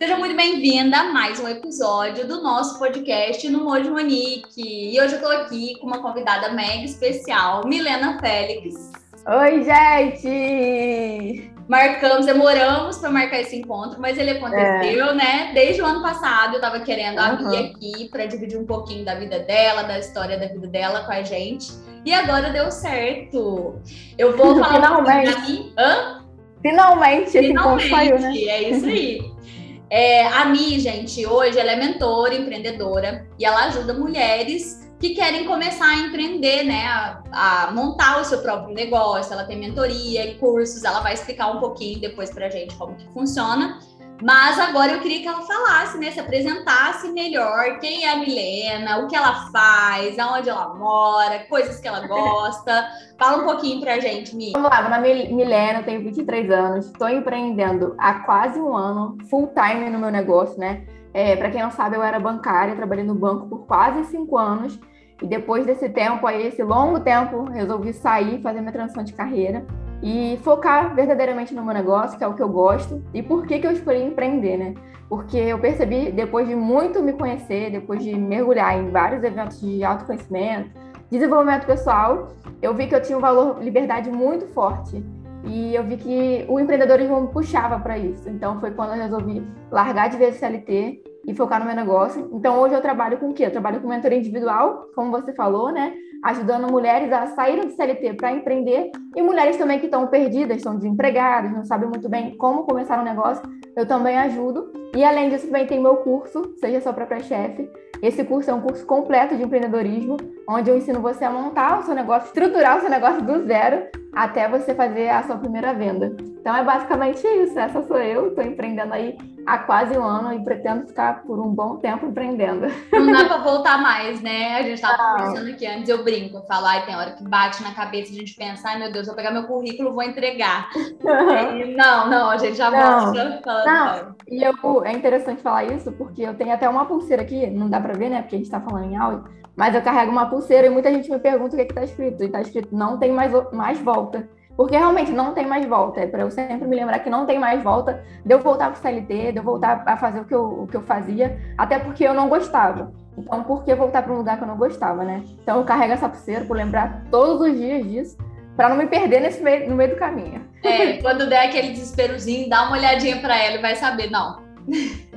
Seja muito bem-vinda a mais um episódio do nosso podcast no Mojo Monique. E hoje eu tô aqui com uma convidada mega especial, Milena Félix. Oi, gente! Marcamos, demoramos para marcar esse encontro, mas ele aconteceu, é. né? Desde o ano passado eu tava querendo uhum. a Bia aqui para dividir um pouquinho da vida dela, da história da vida dela com a gente. E agora deu certo. Eu vou falar Finalmente. Um mim. Hã? Finalmente, esse Finalmente, encontro saiu, né? É isso aí. É, a Mi, gente, hoje ela é mentora, empreendedora e ela ajuda mulheres que querem começar a empreender, né? A, a, montar o seu próprio negócio. Ela tem mentoria e cursos, ela vai explicar um pouquinho depois pra gente como que funciona. Mas agora eu queria que ela falasse, né? Se apresentasse melhor quem é a Milena, o que ela faz, aonde ela mora, coisas que ela gosta. Fala um pouquinho pra gente, Mi. Vamos lá, meu nome é Milena, tenho 23 anos, estou empreendendo há quase um ano, full time no meu negócio, né? É, para quem não sabe, eu era bancária, trabalhei no banco por quase cinco anos. E depois desse tempo, aí, esse longo tempo, resolvi sair, fazer minha transição de carreira e focar verdadeiramente no meu negócio, que é o que eu gosto. E por que, que eu escolhi empreender, né? Porque eu percebi, depois de muito me conhecer, depois de mergulhar em vários eventos de autoconhecimento, desenvolvimento pessoal, eu vi que eu tinha um valor liberdade muito forte. E eu vi que o empreendedorismo me puxava para isso. Então foi quando eu resolvi largar de vez o CLT e focar no meu negócio. Então hoje eu trabalho com o quê? Eu trabalho com mentoria individual, como você falou, né? Ajudando mulheres a saírem de CLT para empreender e mulheres também que estão perdidas, estão desempregadas, não sabem muito bem como começar um negócio. Eu também ajudo. E além disso, também tem meu curso, Seja Sua Própria Chefe. Esse curso é um curso completo de empreendedorismo, onde eu ensino você a montar o seu negócio, estruturar o seu negócio do zero até você fazer a sua primeira venda. Então é basicamente isso. Essa sou eu, estou empreendendo aí há quase um ano e pretendo ficar por um bom tempo empreendendo. Não dá para voltar mais, né? A gente estava conversando aqui antes, eu brinco, eu falo, ai, tem hora que bate na cabeça, a gente pensa, ai meu Deus, vou pegar meu currículo, vou entregar. Uhum. não, não, a gente já mostra. Não. E eu, é interessante falar isso, porque eu tenho até uma pulseira aqui, não dá para ver, né? Porque a gente está falando em áudio, mas eu carrego uma pulseira e muita gente me pergunta o que é está escrito. E está escrito, não tem mais, mais volta. Porque realmente não tem mais volta. É para eu sempre me lembrar que não tem mais volta de eu voltar para o CLT, de eu voltar a fazer o que, eu, o que eu fazia, até porque eu não gostava. Então, por que voltar para um lugar que eu não gostava, né? Então, eu carrego essa pulseira por lembrar todos os dias disso, para não me perder nesse meio, no meio do caminho. É, quando der aquele desesperozinho, dá uma olhadinha para ela e vai saber, não.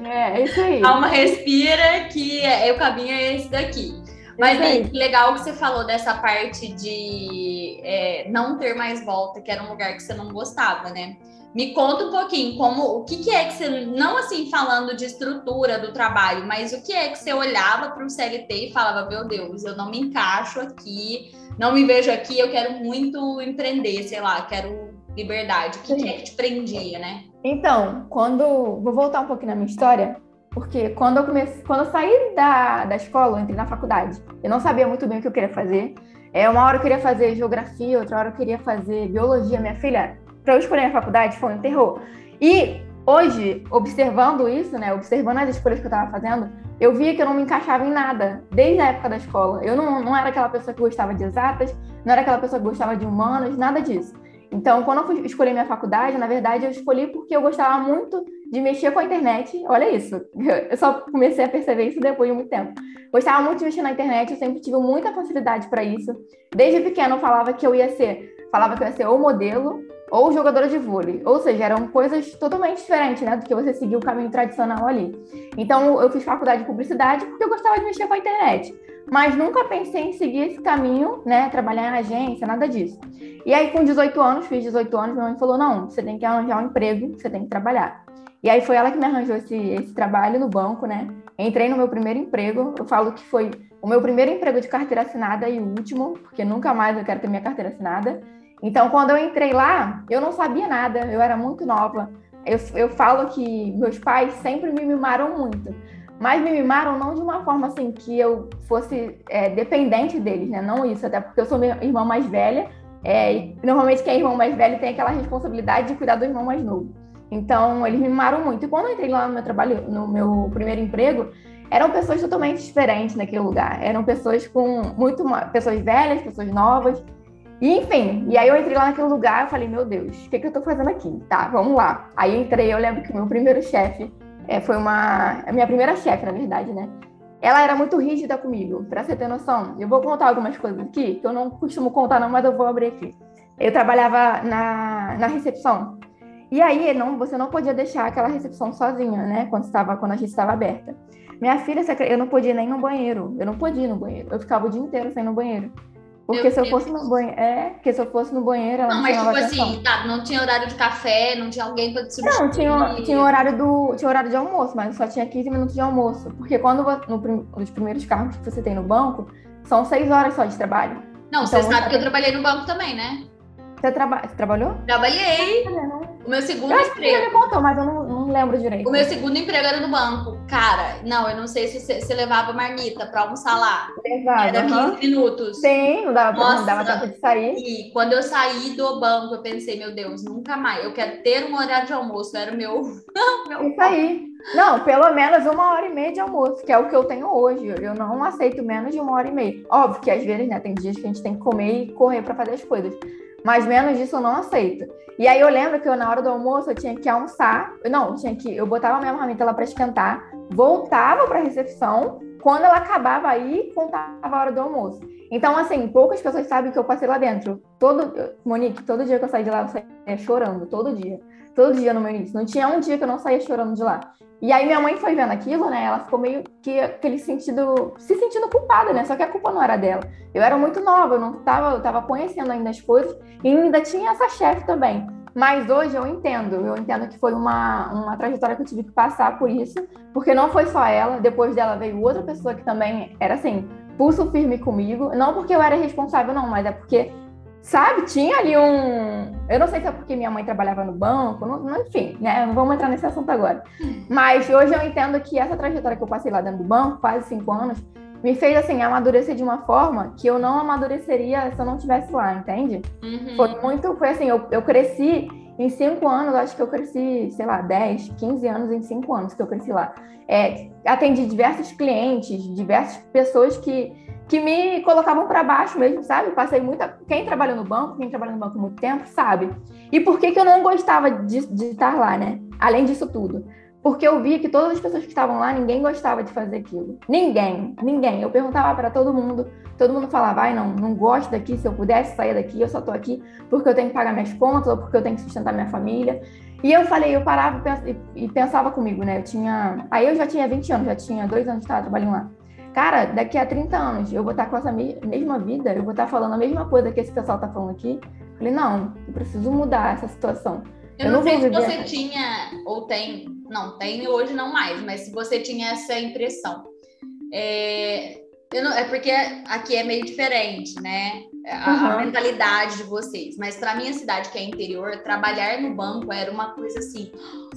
É, é isso aí. Uma respira que é, o caminho é esse daqui. Mas bem, que legal que você falou dessa parte de é, não ter mais volta, que era um lugar que você não gostava, né? Me conta um pouquinho como o que, que é que você, não assim falando de estrutura do trabalho, mas o que é que você olhava para o CLT e falava, meu Deus, eu não me encaixo aqui, não me vejo aqui, eu quero muito empreender, sei lá, quero liberdade. O que, que é que te prendia, né? Então, quando. Vou voltar um pouquinho na minha história. Porque quando eu comecei, quando eu saí da, da escola, eu entrei na faculdade. Eu não sabia muito bem o que eu queria fazer. É, uma hora eu queria fazer geografia, outra hora eu queria fazer biologia. Minha filha, para eu escolher a faculdade foi um terror. E hoje, observando isso, né, observando as escolhas que eu estava fazendo, eu via que eu não me encaixava em nada, desde a época da escola. Eu não, não era aquela pessoa que gostava de exatas, não era aquela pessoa que gostava de humanas, nada disso. Então, quando eu fui escolher minha faculdade, na verdade, eu escolhi porque eu gostava muito de mexer com a internet. Olha isso, eu só comecei a perceber isso depois de muito tempo. Gostava muito de mexer na internet, eu sempre tive muita facilidade para isso. Desde pequeno eu falava que eu ia ser, falava que eu ia ser ou modelo ou jogadora de vôlei. Ou seja, eram coisas totalmente diferentes, né, do que você seguir o caminho tradicional ali. Então, eu fiz faculdade de publicidade porque eu gostava de mexer com a internet mas nunca pensei em seguir esse caminho, né? Trabalhar em agência, nada disso. E aí, com 18 anos, fiz 18 anos, minha mãe falou: não, você tem que arranjar um emprego, você tem que trabalhar. E aí foi ela que me arranjou esse, esse trabalho no banco, né? Entrei no meu primeiro emprego. Eu falo que foi o meu primeiro emprego de carteira assinada e o último, porque nunca mais eu quero ter minha carteira assinada. Então, quando eu entrei lá, eu não sabia nada, eu era muito nova. Eu, eu falo que meus pais sempre me mimaram muito mas me mimaram não de uma forma assim que eu fosse é, dependente deles, né? Não isso, até porque eu sou minha irmã mais velha, é, e normalmente quem é irmão mais velho tem aquela responsabilidade de cuidar do irmão mais novo. Então, eles me mimaram muito. E quando eu entrei lá no meu trabalho, no meu primeiro emprego, eram pessoas totalmente diferentes naquele lugar. Eram pessoas com muito pessoas velhas, pessoas novas. E, enfim, e aí eu entrei lá naquele lugar e falei, meu Deus, o que, que eu tô fazendo aqui? Tá, vamos lá. Aí entrei, eu lembro que o meu primeiro chefe é, foi uma. A minha primeira chefe, na verdade, né? Ela era muito rígida comigo, pra você ter noção. Eu vou contar algumas coisas aqui, que eu não costumo contar, não, mas eu vou abrir aqui. Eu trabalhava na, na recepção. E aí, não, você não podia deixar aquela recepção sozinha, né? Quando, estava, quando a gente estava aberta. Minha filha, eu não podia nem no banheiro. Eu não podia ir no banheiro. Eu ficava o dia inteiro sem ir no banheiro. Porque se eu fosse no banheiro. É, porque se eu fosse no banheiro, ela não, não mas tipo atenção. assim, tá, não tinha horário de café, não tinha alguém para substituir. Não, tinha, tinha horário do. Tinha horário de almoço, mas só tinha 15 minutos de almoço. Porque quando no, nos primeiros cargos que você tem no banco, são 6 horas só de trabalho. Não, então, você sabe que eu trabalhei no banco também, né? Você, traba... trabalhou? Trabalhei. O meu segundo eu emprego. Você me contou, mas eu não, não, lembro direito. O meu segundo emprego era no banco. Cara, não, eu não sei se você, você levava marmita pra almoçar lá. Levava. Era 15 uhum. minutos. Sim, não dava, Nossa, não dava tempo de sair. E quando eu saí do banco, eu pensei, meu Deus, nunca mais. Eu quero ter um horário de almoço. Era o meu. meu Isso aí. Não, pelo menos uma hora e meia de almoço, que é o que eu tenho hoje. Eu não aceito menos de uma hora e meia. Óbvio que às vezes, né, tem dias que a gente tem que comer e correr para fazer as coisas. Mas menos disso eu não aceito. E aí eu lembro que eu, na hora do almoço eu tinha que almoçar. Não, tinha que. Eu botava a minha marmita lá para esquentar, voltava para a recepção. Quando ela acabava aí, contava a hora do almoço. Então, assim, poucas pessoas sabem que eu passei lá dentro. Todo, Monique, todo dia que eu saí de lá, eu saía chorando, todo dia. Todo dia no meu início. Não tinha um dia que eu não saía chorando de lá. E aí minha mãe foi vendo aquilo, né? Ela ficou meio que aquele sentido, se sentindo culpada, né? Só que a culpa não era dela. Eu era muito nova, eu não tava, eu tava conhecendo ainda as coisas e ainda tinha essa chefe também. Mas hoje eu entendo, eu entendo que foi uma, uma trajetória que eu tive que passar por isso, porque não foi só ela, depois dela veio outra pessoa que também era assim, pulso firme comigo, não porque eu era responsável não, mas é porque sabe, tinha ali um. Eu não sei se é porque minha mãe trabalhava no banco, não, não, enfim, né? Não vamos entrar nesse assunto agora. Mas hoje eu entendo que essa trajetória que eu passei lá dentro do banco, quase cinco anos, me fez assim amadurecer de uma forma que eu não amadureceria se eu não estivesse lá, entende? Uhum. Foi muito, foi assim, eu, eu cresci em cinco anos, acho que eu cresci, sei lá, 10, 15 anos em cinco anos que eu cresci lá. É, atendi diversos clientes, diversas pessoas que que me colocavam para baixo mesmo, sabe? Passei muita. Quem trabalhou no banco, quem trabalha no banco muito tempo, sabe. E por que, que eu não gostava de, de estar lá, né? Além disso tudo. Porque eu via que todas as pessoas que estavam lá, ninguém gostava de fazer aquilo. Ninguém, ninguém. Eu perguntava para todo mundo, todo mundo falava, ai, não, não gosto daqui, se eu pudesse sair daqui, eu só tô aqui porque eu tenho que pagar minhas contas ou porque eu tenho que sustentar minha família. E eu falei, eu parava e pensava comigo, né? Eu tinha. Aí eu já tinha 20 anos, já tinha dois anos que estava trabalhando lá. Cara, daqui a 30 anos eu vou estar com essa mesma vida, eu vou estar falando a mesma coisa que esse pessoal está falando aqui. falei, não, eu preciso mudar essa situação. Eu, eu não, não sei se você tinha, ou tem, não, tem hoje não mais, mas se você tinha essa impressão. É, não, é porque aqui é meio diferente, né? A, uhum. a mentalidade de vocês. Mas para minha cidade, que é interior, trabalhar no banco era uma coisa assim.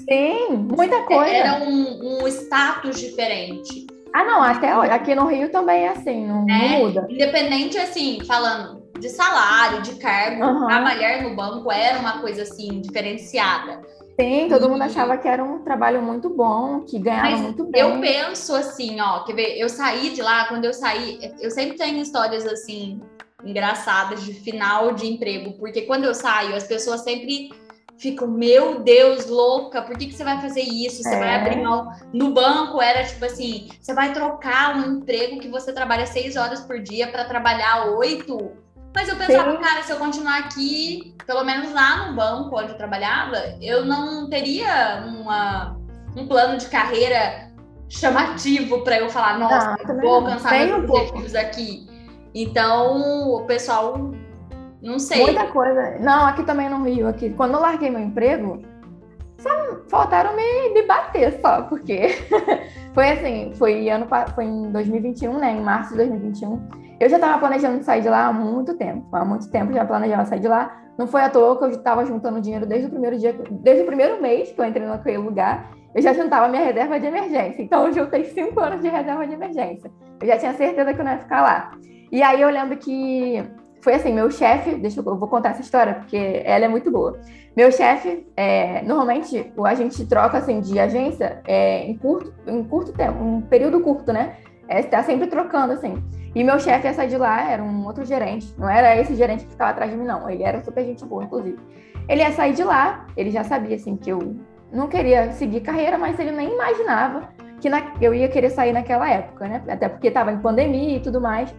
Sim, muita coisa. Era um, um status diferente. Ah, não, até aqui no Rio também é assim, não, é, não muda. Independente, assim, falando de salário, de cargo, uhum. trabalhar no banco era uma coisa assim, diferenciada. Sim, todo mundo achava que era um trabalho muito bom, que ganhava Mas muito bem. Eu penso assim, ó, quer ver? Eu saí de lá, quando eu saí, eu sempre tenho histórias assim, engraçadas de final de emprego, porque quando eu saio, as pessoas sempre ficam, meu Deus, louca, por que, que você vai fazer isso? Você é. vai abrir mão. No banco era tipo assim: você vai trocar um emprego que você trabalha seis horas por dia para trabalhar oito. Mas eu pensava, Sim. cara, se eu continuar aqui, pelo menos lá no banco onde eu trabalhava, eu não teria uma, um plano de carreira chamativo para eu falar, nossa, não, vou alcançar meus objetivos um aqui. Então, o pessoal não sei. Muita coisa. Não, aqui também no Rio, aqui. Quando eu larguei meu emprego, só faltaram me, me bater só, porque foi assim, foi ano foi em 2021, né? Em março de 2021. Eu já estava planejando sair de lá há muito tempo. Há muito tempo já planejava sair de lá. Não foi à toa que eu estava juntando dinheiro desde o primeiro dia, desde o primeiro mês que eu entrei naquele lugar. Eu já juntava minha reserva de emergência. Então eu juntei cinco anos de reserva de emergência. Eu já tinha certeza que eu não ia ficar lá. E aí eu lembro que foi assim, meu chefe, deixa eu, eu, vou contar essa história porque ela é muito boa. Meu chefe, é, normalmente a gente troca assim de agência é, em curto, em curto tempo, um período curto, né? É, sempre trocando assim. E meu chefe ia sair de lá, era um outro gerente, não era esse gerente que ficava atrás de mim, não. Ele era super gente boa, inclusive. Ele ia sair de lá, ele já sabia assim que eu não queria seguir carreira, mas ele nem imaginava que na, eu ia querer sair naquela época, né? Até porque estava em pandemia e tudo mais.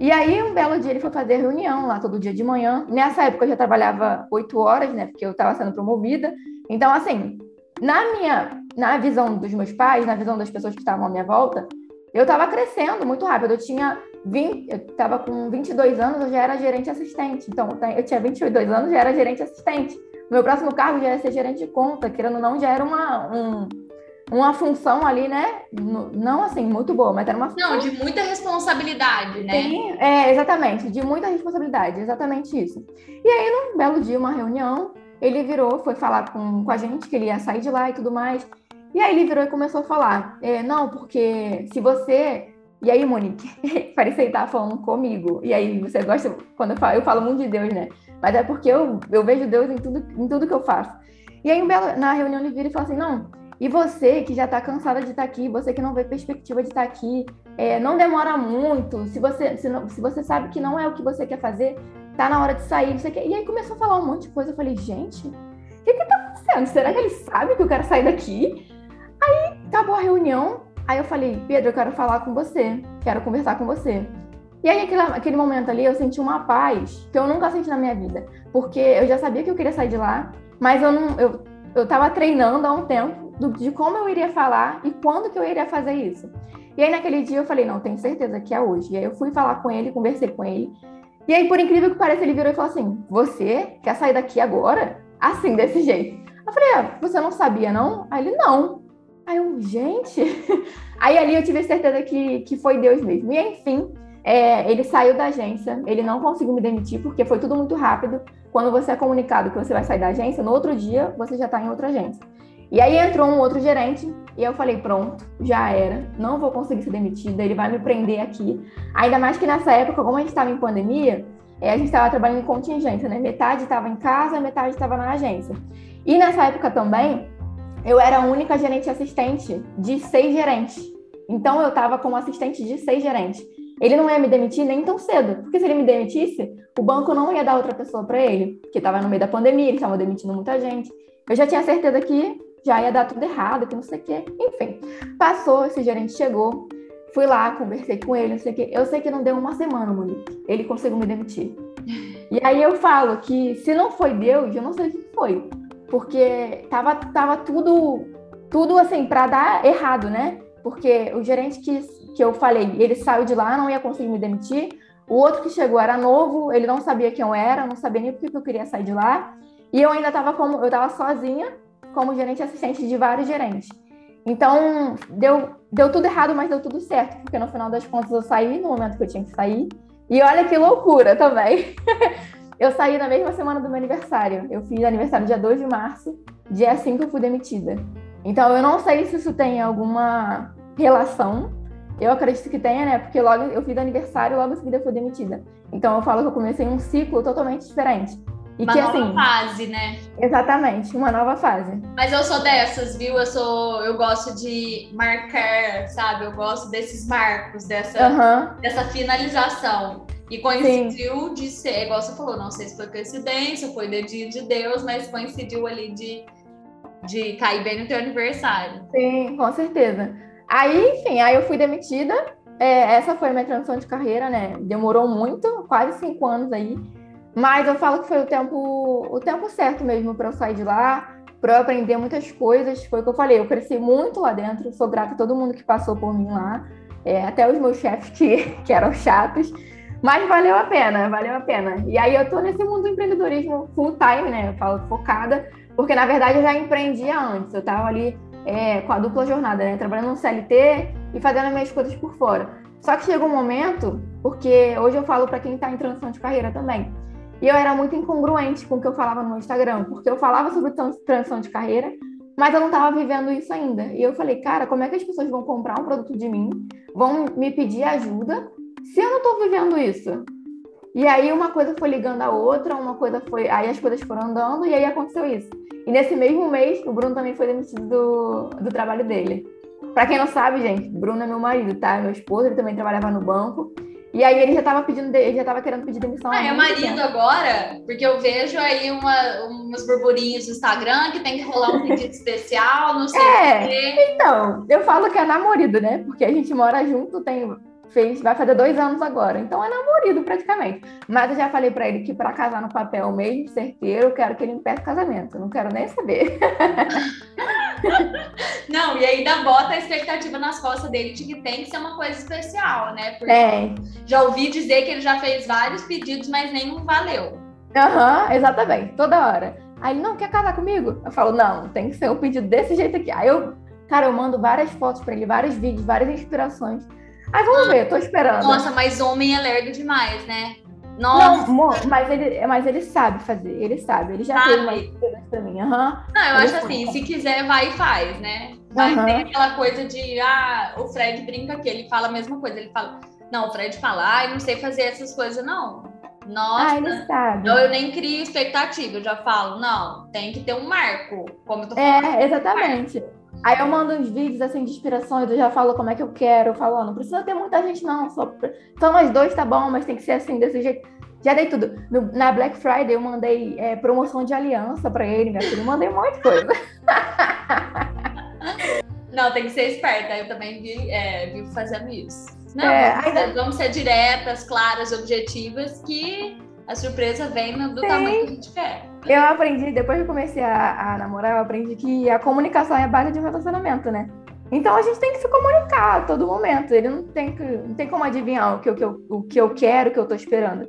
E aí, um belo dia, ele foi fazer reunião lá todo dia de manhã. Nessa época, eu já trabalhava oito horas, né? Porque eu estava sendo promovida. Então, assim, na minha, na visão dos meus pais, na visão das pessoas que estavam à minha volta, eu estava crescendo muito rápido. Eu tinha 20, eu estava com 22 anos, eu já era gerente assistente. Então, eu tinha 22 anos, já era gerente assistente. Meu próximo cargo já ia ser gerente de conta, querendo ou não, já era uma, um, uma função ali, né? Não assim, muito boa, mas era uma função. Não, de muita responsabilidade, né? Sim, é, exatamente, de muita responsabilidade, exatamente isso. E aí, num belo dia, uma reunião, ele virou, foi falar com, com a gente que ele ia sair de lá e tudo mais. E aí ele virou e começou a falar: é, não, porque se você. E aí, Monique, parecia que ele tava falando comigo. E aí, você gosta, quando eu falo, eu falo muito de Deus, né? Mas é porque eu, eu vejo Deus em tudo, em tudo que eu faço. E aí, na reunião, ele vira e fala assim: não, e você que já está cansada de estar tá aqui, você que não vê perspectiva de estar tá aqui, é, não demora muito. Se você, se, não, se, você sabe que não é o que você quer fazer, tá na hora de sair. E aí começou a falar um monte de coisa. Eu falei, gente, o que que tá acontecendo? Será que ele sabe que eu quero sair daqui? Aí acabou a reunião. Aí eu falei, Pedro, eu quero falar com você, quero conversar com você. E aí, aquele, aquele momento ali, eu senti uma paz que eu nunca senti na minha vida. Porque eu já sabia que eu queria sair de lá, mas eu não. Eu, eu tava treinando há um tempo do, de como eu iria falar e quando que eu iria fazer isso. E aí naquele dia eu falei, não, tenho certeza que é hoje. E aí eu fui falar com ele, conversei com ele. E aí, por incrível que pareça, ele virou e falou assim: Você quer sair daqui agora? Assim, desse jeito. Eu falei, ah, você não sabia, não? Aí ele, não. Aí eu, gente. Aí ali eu tive certeza que, que foi Deus mesmo. E enfim, é, ele saiu da agência, ele não conseguiu me demitir, porque foi tudo muito rápido. Quando você é comunicado que você vai sair da agência, no outro dia você já está em outra agência. E aí entrou um outro gerente e eu falei, pronto, já era, não vou conseguir ser demitida, ele vai me prender aqui. Ainda mais que nessa época, como a gente estava em pandemia, é, a gente estava trabalhando em contingência, né? Metade estava em casa, metade estava na agência. E nessa época também, eu era a única gerente assistente de seis gerentes. Então eu estava como assistente de seis gerentes. Ele não ia me demitir nem tão cedo, porque se ele me demitisse, o banco não ia dar outra pessoa para ele, que estava no meio da pandemia, eles estavam demitindo muita gente. Eu já tinha certeza que já ia dar tudo errado, que não sei o quê. Enfim, passou, esse gerente chegou, fui lá, conversei com ele, não sei o quê. Eu sei que não deu uma semana, Monique. Ele conseguiu me demitir. E aí eu falo que se não foi Deus, eu não sei o que foi. Porque tava, tava tudo, tudo assim, para dar errado, né? Porque o gerente que, que eu falei, ele saiu de lá, não ia conseguir me demitir. O outro que chegou era novo, ele não sabia quem eu era, não sabia nem porque eu queria sair de lá. E eu ainda estava como, eu estava sozinha como gerente assistente de vários gerentes. Então, deu, deu tudo errado, mas deu tudo certo, porque no final das contas eu saí no momento que eu tinha que sair. E olha que loucura também. eu saí na mesma semana do meu aniversário. Eu fiz aniversário dia 2 de março, dia 5 eu fui demitida. Então, eu não sei se isso tem alguma relação. Eu acredito que tenha, né? Porque logo eu fiz aniversário logo em seguida eu fui demitida. Então, eu falo que eu comecei um ciclo totalmente diferente. E uma que, nova assim, fase, né? Exatamente, uma nova fase. Mas eu sou dessas, viu? Eu sou, eu gosto de marcar, sabe? Eu gosto desses marcos, dessa, uhum. dessa finalização. E coincidiu Sim. de ser, igual você falou, não sei se foi coincidência, foi dedinho de Deus, mas coincidiu ali de, de cair bem no teu aniversário. Sim, com certeza. Aí, enfim, aí eu fui demitida. É, essa foi a minha transição de carreira, né? Demorou muito, quase cinco anos aí. Mas eu falo que foi o tempo, o tempo certo mesmo para eu sair de lá, para eu aprender muitas coisas. Foi o que eu falei, eu cresci muito lá dentro, sou grata a todo mundo que passou por mim lá, é, até os meus chefes que, que eram chatos. Mas valeu a pena, valeu a pena. E aí eu tô nesse mundo do empreendedorismo full time, né? Eu falo focada, porque na verdade eu já empreendia antes. Eu tava ali é, com a dupla jornada, né? Trabalhando no CLT e fazendo as minhas coisas por fora. Só que chegou um momento, porque hoje eu falo para quem está em transição de carreira também. E eu era muito incongruente com o que eu falava no Instagram, porque eu falava sobre transição de carreira, mas eu não estava vivendo isso ainda. E eu falei, cara, como é que as pessoas vão comprar um produto de mim, vão me pedir ajuda, se eu não estou vivendo isso? E aí uma coisa foi ligando a outra, uma coisa foi. Aí as coisas foram andando e aí aconteceu isso. E nesse mesmo mês, o Bruno também foi demitido do, do trabalho dele. Para quem não sabe, gente, Bruno é meu marido, tá? Meu esposo, ele também trabalhava no banco. E aí ele já tava pedindo, ele já tava querendo pedir demissão. Ah, é marido agora? Porque eu vejo aí uma, uns burburinhos no Instagram que tem que rolar um pedido especial, não sei é, o quê. Então, eu falo que é namorado, né? Porque a gente mora junto, tem fez, vai fazer dois anos agora. Então é namorado praticamente. Mas eu já falei para ele que para casar no papel mesmo, certeiro, eu quero que ele me peça casamento. não quero nem saber. não, e ainda bota a expectativa nas costas dele de que tem que ser uma coisa especial, né? Porque é. já ouvi dizer que ele já fez vários pedidos, mas nenhum valeu. Aham, uhum, exatamente, toda hora. Aí ele, não, quer casar comigo? Eu falo, não, tem que ser um pedido desse jeito aqui. Aí eu, cara, eu mando várias fotos para ele, vários vídeos, várias inspirações. Aí vamos ver, tô esperando. Nossa, mas homem é lerdo demais, né? Nossa. Não, mas ele, mas ele sabe fazer, ele sabe. Ele já sabe. fez mais coisas pra mim. Uhum. Não, eu ele acho assim, se quiser, vai e faz, né? Mas uhum. tem aquela coisa de, ah, o Fred brinca aqui, ele fala a mesma coisa. Ele fala, não, o Fred fala, ah, eu não sei fazer essas coisas, não. Nossa, ah, ele sabe. eu nem crio expectativa, eu já falo, não, tem que ter um marco, como eu tô falando. É, exatamente. Aí eu mando uns vídeos assim de inspirações, eu já falo como é que eu quero, eu falo, oh, não precisa ter muita gente, não. Só, só nós dois tá bom, mas tem que ser assim, desse jeito. Já dei tudo. No, na Black Friday eu mandei é, promoção de aliança para ele, né? Eu mandei um monte de coisa. Não, tem que ser esperta. Eu também vi, é, vi fazendo isso. Não, é, vamos, ser, vamos, ser, diretas, claras, objetivas, que a surpresa vem do Sim. tamanho que a gente quer. Eu aprendi, depois que comecei a, a namorar, eu aprendi que a comunicação é a base de um relacionamento, né? Então a gente tem que se comunicar a todo momento. Ele não tem, que, não tem como adivinhar o que, o, que eu, o que eu quero, o que eu tô esperando.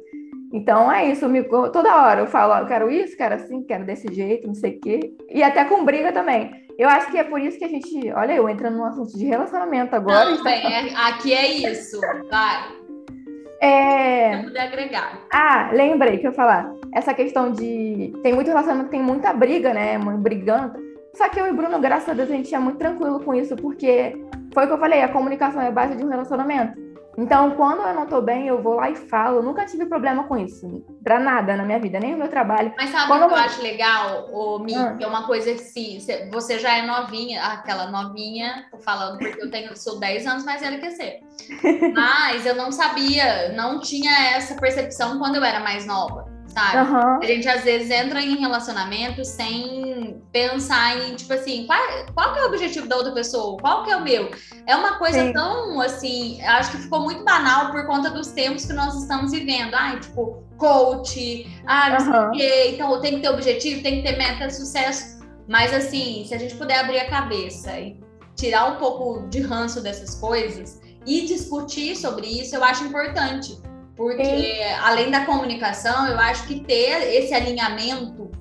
Então é isso, me, toda hora eu falo, ó, eu quero isso, quero assim, quero desse jeito, não sei o quê. E até com briga também. Eu acho que é por isso que a gente, olha, eu entrando num assunto de relacionamento agora. Não, bem, é, aqui é isso, vai. É... Se puder agregar. Ah, lembrei que eu ia falar. Essa questão de. Tem muito relacionamento, tem muita briga, né? Brigando. Só que eu e o Bruno, graças a Deus, a gente é muito tranquilo com isso, porque foi o que eu falei, a comunicação é a base de um relacionamento. Então, quando eu não tô bem, eu vou lá e falo. Eu nunca tive problema com isso. Pra nada na minha vida, nem no meu trabalho. Mas sabe o que eu acho legal, ô, Mi? Ah. É uma coisa assim, você já é novinha, aquela novinha, tô falando porque eu tenho, sou 10 anos mais velha que você. Mas eu não sabia, não tinha essa percepção quando eu era mais nova sabe? Uhum. A gente às vezes entra em relacionamento sem pensar em, tipo assim, qual, qual que é o objetivo da outra pessoa? Qual que é o meu? É uma coisa Sim. tão, assim, acho que ficou muito banal por conta dos tempos que nós estamos vivendo. Ai, tipo, coach, ah, não uhum. sei o quê. Então, tem que ter objetivo, tem que ter meta sucesso. Mas, assim, se a gente puder abrir a cabeça e tirar um pouco de ranço dessas coisas e discutir sobre isso, eu acho importante porque, Sim. além da comunicação, eu acho que ter esse alinhamento,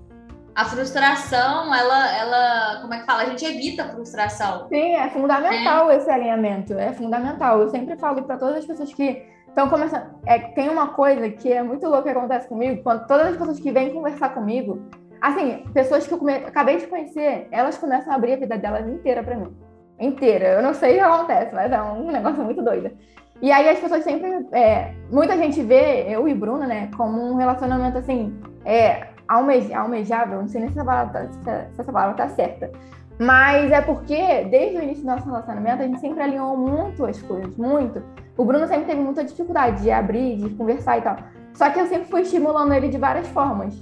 a frustração, ela, ela, como é que fala? A gente evita a frustração. Sim, é fundamental é. esse alinhamento, é fundamental. Eu sempre falo para todas as pessoas que estão começando. É, tem uma coisa que é muito louca que acontece comigo, quando todas as pessoas que vêm conversar comigo, assim, pessoas que eu come... acabei de conhecer, elas começam a abrir a vida delas inteira para mim. Inteira. Eu não sei o que acontece, mas é um negócio muito doido. E aí as pessoas sempre. É, muita gente vê eu e Bruna, né, como um relacionamento assim, é, almej, almejável, não sei nem se essa, palavra, se essa palavra tá certa. Mas é porque, desde o início do nosso relacionamento, a gente sempre alinhou muito as coisas, muito. O Bruno sempre teve muita dificuldade de abrir, de conversar e tal. Só que eu sempre fui estimulando ele de várias formas.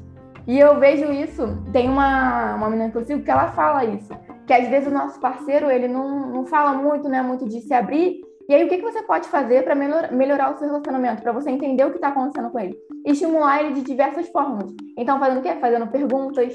E eu vejo isso, tem uma, uma menina que eu sigo que ela fala isso, que às vezes o nosso parceiro, ele não, não fala muito, né, muito de se abrir, e aí, o que, que você pode fazer para melhorar o seu relacionamento, para você entender o que está acontecendo com ele? Estimular ele de diversas formas. Então, fazendo o quê? Fazendo perguntas,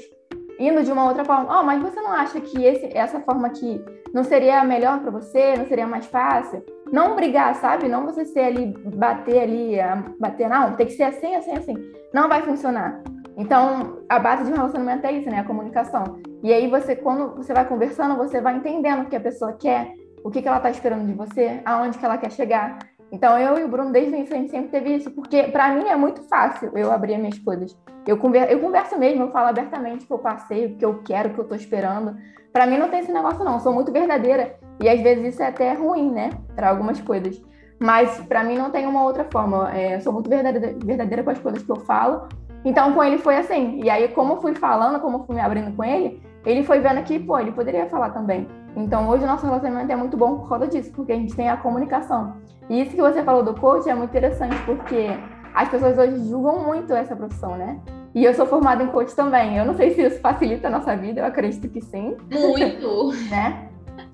indo de uma outra forma. Oh, mas você não acha que esse, essa forma aqui não seria melhor para você? Não seria mais fácil? Não brigar, sabe? Não você ser ali, bater ali, bater, não, tem que ser assim, assim, assim. Não vai funcionar. Então, a base de um relacionamento é isso, né? A comunicação. E aí, você, quando você vai conversando, você vai entendendo o que a pessoa quer, o que, que ela está esperando de você, aonde que ela quer chegar. Então, eu e o Bruno, desde o início, a gente sempre teve isso, porque para mim é muito fácil eu abrir minhas coisas. Eu converso, eu converso mesmo, eu falo abertamente o que eu passei, o que eu quero, o que eu estou esperando. Para mim não tem esse negócio, não. Eu sou muito verdadeira. E às vezes isso é até ruim, né? Para algumas coisas. Mas para mim não tem uma outra forma. É, eu sou muito verdadeira, verdadeira com as coisas que eu falo. Então com ele foi assim. E aí, como eu fui falando, como eu fui me abrindo com ele, ele foi vendo que, pô, ele poderia falar também. Então, hoje o nosso relacionamento é muito bom por causa disso, porque a gente tem a comunicação. E isso que você falou do coach é muito interessante, porque as pessoas hoje julgam muito essa profissão, né? E eu sou formada em coach também. Eu não sei se isso facilita a nossa vida, eu acredito que sim. Muito! né?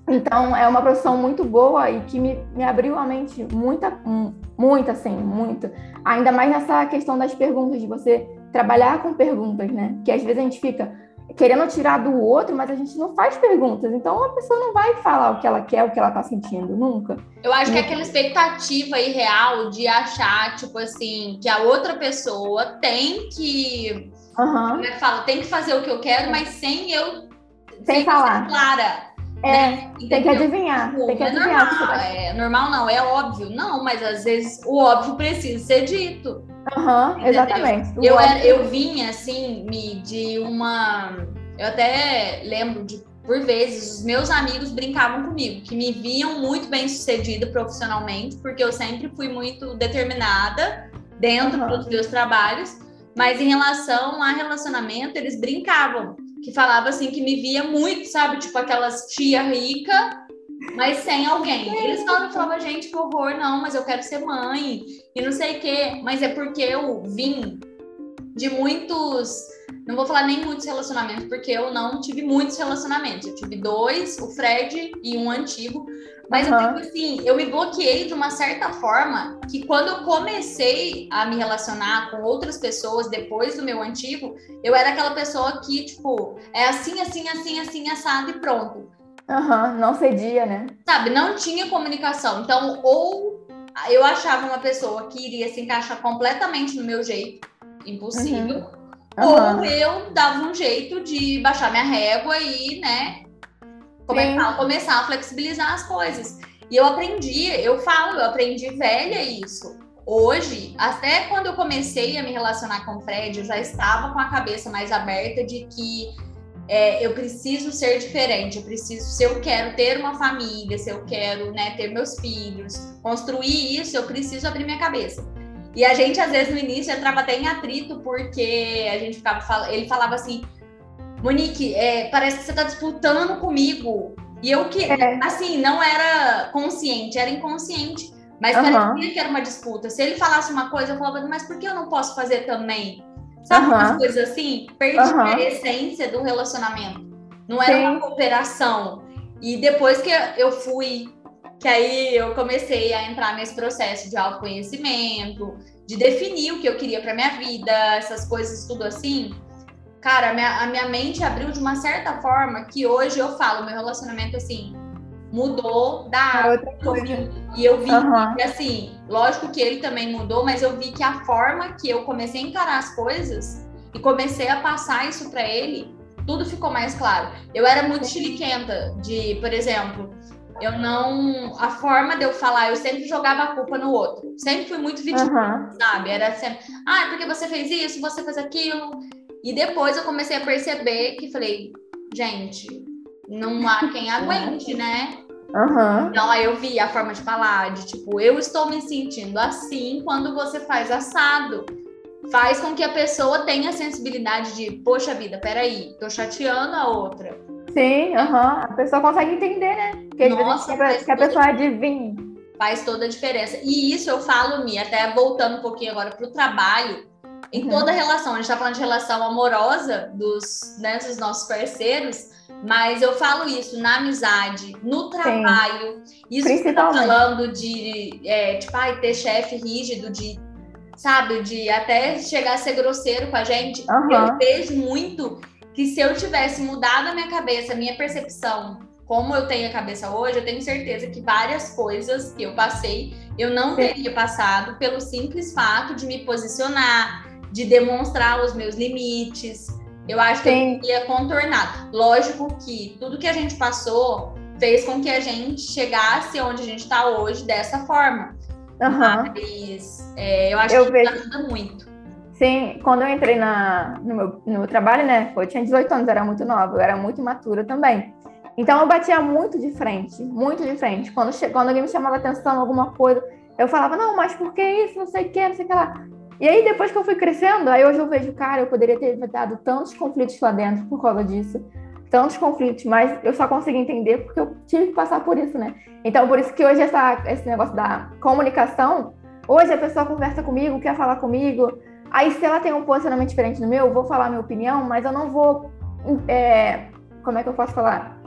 Então, é uma profissão muito boa e que me, me abriu a mente muita, muito, assim, muito. Ainda mais nessa questão das perguntas, de você trabalhar com perguntas, né? Que às vezes a gente fica querendo tirar do outro, mas a gente não faz perguntas. Então, a pessoa não vai falar o que ela quer, o que ela tá sentindo, nunca. Eu acho que é aquela expectativa irreal de achar, tipo assim, que a outra pessoa tem que... Uhum. É que fala? Tem que fazer o que eu quero, mas sem eu... Sem, sem falar. clara. É, né? tem que adivinhar. Tipo, tem que é adivinhar. Normal, é normal não, é óbvio. Não, mas às vezes o óbvio precisa ser dito. Uhum, exatamente. Eu, era, eu vinha assim, de uma. Eu até lembro de, por vezes, os meus amigos brincavam comigo, que me viam muito bem sucedida profissionalmente, porque eu sempre fui muito determinada dentro uhum. dos meus trabalhos, mas em relação a relacionamento, eles brincavam que falava assim que me via muito, sabe? Tipo aquelas tia rica, mas sem alguém. Eles falavam, falavam, gente, que horror, não, mas eu quero ser mãe e não sei o quê. Mas é porque eu vim de muitos. Não vou falar nem muitos relacionamentos, porque eu não tive muitos relacionamentos. Eu tive dois, o Fred e um antigo. Mas uhum. eu digo assim, eu me bloqueei de uma certa forma que quando eu comecei a me relacionar com outras pessoas depois do meu antigo, eu era aquela pessoa que, tipo, é assim, assim, assim, assim, assado e pronto. Aham, uhum, não cedia, né? Sabe, não tinha comunicação. Então, ou eu achava uma pessoa que iria se encaixar completamente no meu jeito, impossível, uhum. ou eu dava um jeito de baixar minha régua e, né, começar, começar a flexibilizar as coisas. E eu aprendi, eu falo, eu aprendi velha isso. Hoje, até quando eu comecei a me relacionar com o Fred, eu já estava com a cabeça mais aberta de que é, eu preciso ser diferente, eu preciso, se eu quero ter uma família, se eu quero né, ter meus filhos, construir isso, eu preciso abrir minha cabeça. E a gente, às vezes, no início entrava até em atrito, porque a gente ficava, ele falava assim, Monique, é, parece que você está disputando comigo. E eu que, é. assim, não era consciente, era inconsciente. Mas uhum. parecia que era uma disputa. Se ele falasse uma coisa, eu falava, mas por que eu não posso fazer também? Sabe uhum. umas coisas assim? Uhum. a essência do relacionamento. Não era Sim. uma cooperação. E depois que eu fui, que aí eu comecei a entrar nesse processo de autoconhecimento, de definir o que eu queria para minha vida, essas coisas tudo assim, cara, a minha, a minha mente abriu de uma certa forma que hoje eu falo, meu relacionamento assim mudou da é outra coisa. E eu vi uhum. que assim, lógico que ele também mudou, mas eu vi que a forma que eu comecei a encarar as coisas e comecei a passar isso para ele, tudo ficou mais claro. Eu era muito chiliquenta de, por exemplo, eu não. A forma de eu falar, eu sempre jogava a culpa no outro. Sempre fui muito vitimista, uhum. sabe? Era sempre, ah, porque você fez isso, você fez aquilo. E depois eu comecei a perceber que falei, gente, não há quem aguente, né? Uhum. Então aí eu vi a forma de falar, de tipo, eu estou me sentindo assim quando você faz assado. Faz com que a pessoa tenha a sensibilidade de, poxa vida, peraí, tô chateando a outra. Sim, uhum. a pessoa consegue entender, né? Porque Nossa, vezes que a pessoa adivinha. Faz toda a diferença. E isso eu falo, Mi, até voltando um pouquinho agora pro trabalho, em uhum. toda relação, a gente está falando de relação amorosa dos, né, dos nossos parceiros, mas eu falo isso na amizade, no trabalho. Sim. Isso tá falando de, é, tipo, ai, ter chefe rígido, de, sabe, de até chegar a ser grosseiro com a gente. Uhum. Eu vejo muito que se eu tivesse mudado a minha cabeça, a minha percepção, como eu tenho a cabeça hoje, eu tenho certeza que várias coisas que eu passei, eu não Sim. teria passado pelo simples fato de me posicionar, de demonstrar os meus limites. Eu acho que Sim. eu ia contornar. Lógico que tudo que a gente passou fez com que a gente chegasse onde a gente está hoje dessa forma. Uhum. Mas é, eu acho eu que vejo... ajuda muito. Sim, quando eu entrei na, no, meu, no trabalho, né? Eu tinha 18 anos, era muito nova, eu era muito imatura também. Então eu batia muito de frente, muito de frente. Quando, quando alguém me chamava atenção, alguma coisa, eu falava, não, mas por que isso? Não sei o que, não sei o que lá. E aí, depois que eu fui crescendo, aí hoje eu vejo, cara, eu poderia ter dado tantos conflitos lá dentro por causa disso. tantos conflitos, mas eu só consigo entender porque eu tive que passar por isso, né? Então, por isso que hoje essa, esse negócio da comunicação, hoje a pessoa conversa comigo, quer falar comigo, aí se ela tem um posicionamento diferente do meu, eu vou falar minha opinião, mas eu não vou, é, como é que eu posso falar?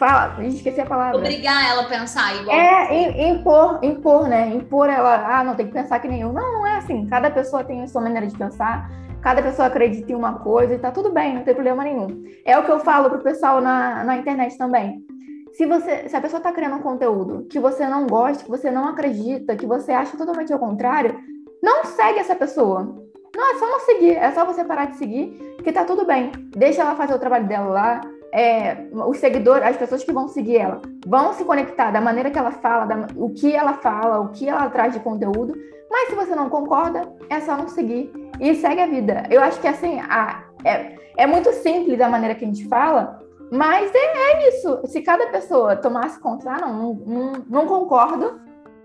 Fala, esqueci a palavra. Obrigar ela a pensar igual. É, impor, impor, né? Impor ela, ah, não tem que pensar que nem eu. Não, não é assim. Cada pessoa tem a sua maneira de pensar cada pessoa acredita em uma coisa e tá tudo bem, não tem problema nenhum. É o que eu falo pro pessoal na, na internet também. Se, você, se a pessoa está criando um conteúdo que você não gosta, que você não acredita, que você acha totalmente ao contrário, não segue essa pessoa. Não, é só não seguir, é só você parar de seguir, que tá tudo bem. Deixa ela fazer o trabalho dela lá. É, os seguidores, as pessoas que vão seguir ela, vão se conectar da maneira que ela fala, da, o que ela fala, o que ela traz de conteúdo. Mas se você não concorda, é só não seguir e segue a vida. Eu acho que assim, a, é, é muito simples a maneira que a gente fala, mas é, é isso. Se cada pessoa tomasse conta, ah, não, não, não concordo,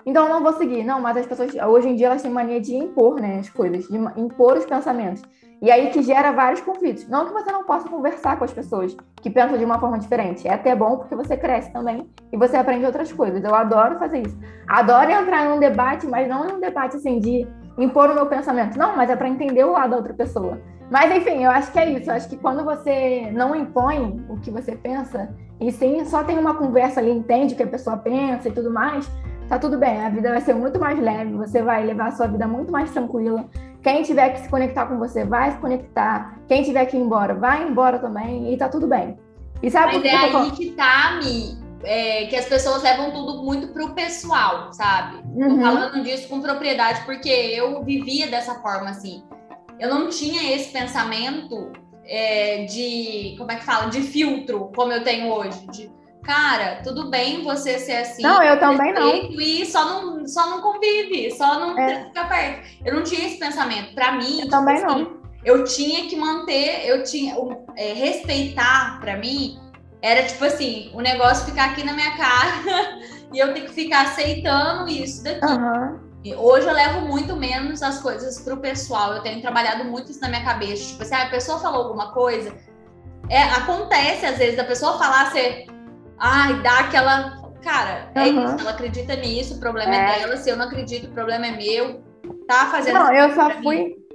então não vou seguir. Não, mas as pessoas hoje em dia elas têm mania de impor, né, as coisas, de impor os pensamentos. E aí que gera vários conflitos. Não que você não possa conversar com as pessoas que pensam de uma forma diferente. É até bom porque você cresce também e você aprende outras coisas. Eu adoro fazer isso. Adoro entrar num debate, mas não num debate assim de impor o meu pensamento. Não, mas é para entender o lado da outra pessoa. Mas enfim, eu acho que é isso. Eu acho que quando você não impõe o que você pensa, e sim só tem uma conversa ali, entende o que a pessoa pensa e tudo mais, tá tudo bem. A vida vai ser muito mais leve, você vai levar a sua vida muito mais tranquila. Quem tiver que se conectar com você, vai se conectar. Quem tiver que ir embora, vai embora também e tá tudo bem. E sabe Mas é aí que tá, Mi, é, que as pessoas levam tudo muito pro pessoal, sabe? Uhum. Tô falando disso com propriedade, porque eu vivia dessa forma, assim. Eu não tinha esse pensamento é, de, como é que fala? De filtro, como eu tenho hoje. De, cara, tudo bem você ser assim. Não, eu também não. E só não, só não convive, só não é. fica perto. Eu não tinha esse pensamento. Para mim, eu tipo, também assim, não. Eu tinha que manter, eu tinha, é, respeitar para mim era tipo assim, o negócio ficar aqui na minha cara e eu ter que ficar aceitando isso daqui. Uhum. Hoje eu levo muito menos as coisas pro pessoal. Eu tenho trabalhado muito isso na minha cabeça. Tipo assim, ah, a pessoa falou alguma coisa. É, acontece às vezes da pessoa falar, você. Ai, dá aquela. Cara, uhum. é isso, ela acredita nisso, o problema é. é dela. Se eu não acredito, o problema é meu. Tá fazendo. Não, eu só fui. Mim.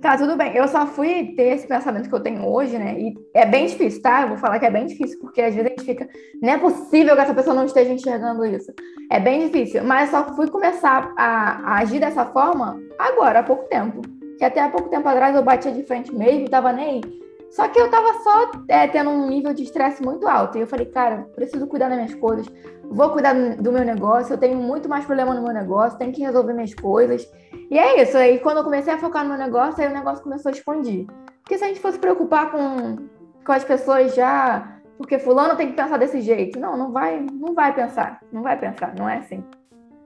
Tá, tudo bem. Eu só fui ter esse pensamento que eu tenho hoje, né? E é bem difícil, tá? Eu vou falar que é bem difícil, porque às vezes a gente fica. Não é possível que essa pessoa não esteja enxergando isso. É bem difícil. Mas eu só fui começar a, a agir dessa forma agora, há pouco tempo. Que até há pouco tempo atrás eu batia de frente mesmo, tava nem aí. Só que eu tava só é, tendo um nível de estresse muito alto. E eu falei, cara, preciso cuidar das minhas coisas, vou cuidar do meu negócio, eu tenho muito mais problema no meu negócio, tenho que resolver minhas coisas. E é isso. Aí quando eu comecei a focar no meu negócio, aí o negócio começou a expandir. Porque se a gente fosse preocupar com, com as pessoas já, porque fulano tem que pensar desse jeito. Não, não vai, não vai pensar. Não vai pensar, não é assim.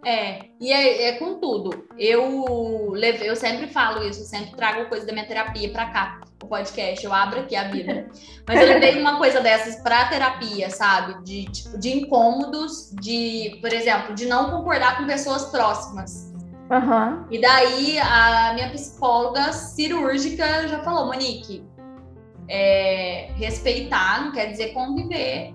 É, e é, é com tudo. Eu, eu sempre falo isso, eu sempre trago coisa da minha terapia para cá, o podcast. Eu abro aqui a Bíblia. Mas eu levei uma coisa dessas para terapia, sabe? De, tipo, de incômodos, de, por exemplo, de não concordar com pessoas próximas. Uhum. E daí a minha psicóloga cirúrgica já falou, Monique, é, respeitar não quer dizer conviver.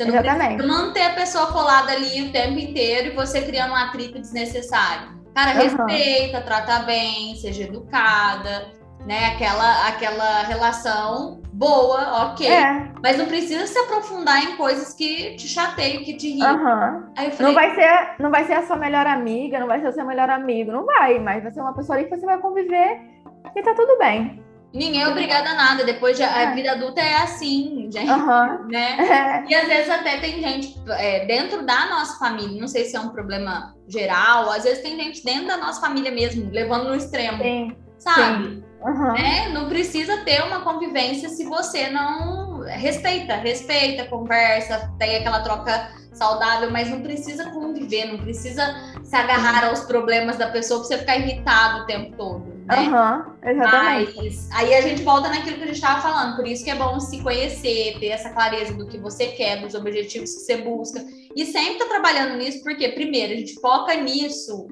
Você não Exatamente. precisa manter a pessoa colada ali o tempo inteiro e você criando um atrito desnecessário. Cara, uhum. respeita, trata bem, seja educada, né? Aquela, aquela relação boa, ok. É. Mas não precisa se aprofundar em coisas que te chateiam, que te irritam. Uhum. Falei, não, vai ser, não vai ser a sua melhor amiga, não vai ser o seu melhor amigo, não vai, mas vai ser uma pessoa ali que você vai conviver e tá tudo bem. Ninguém é obrigado a nada. Depois de, a é. vida adulta é assim, gente. Uhum. Né? É. E às vezes até tem gente é, dentro da nossa família, não sei se é um problema geral, às vezes tem gente dentro da nossa família mesmo, levando no extremo. Sim. Sabe? Sim. Uhum. Né? Não precisa ter uma convivência se você não respeita, respeita, conversa, tem aquela troca saudável, mas não precisa conviver, não precisa se agarrar aos problemas da pessoa pra você ficar irritado o tempo todo né? Uhum, exatamente. Mas aí a gente volta naquilo que a gente estava falando, por isso que é bom se conhecer, ter essa clareza do que você quer, dos objetivos que você busca. E sempre tá trabalhando nisso, porque, primeiro, a gente foca nisso,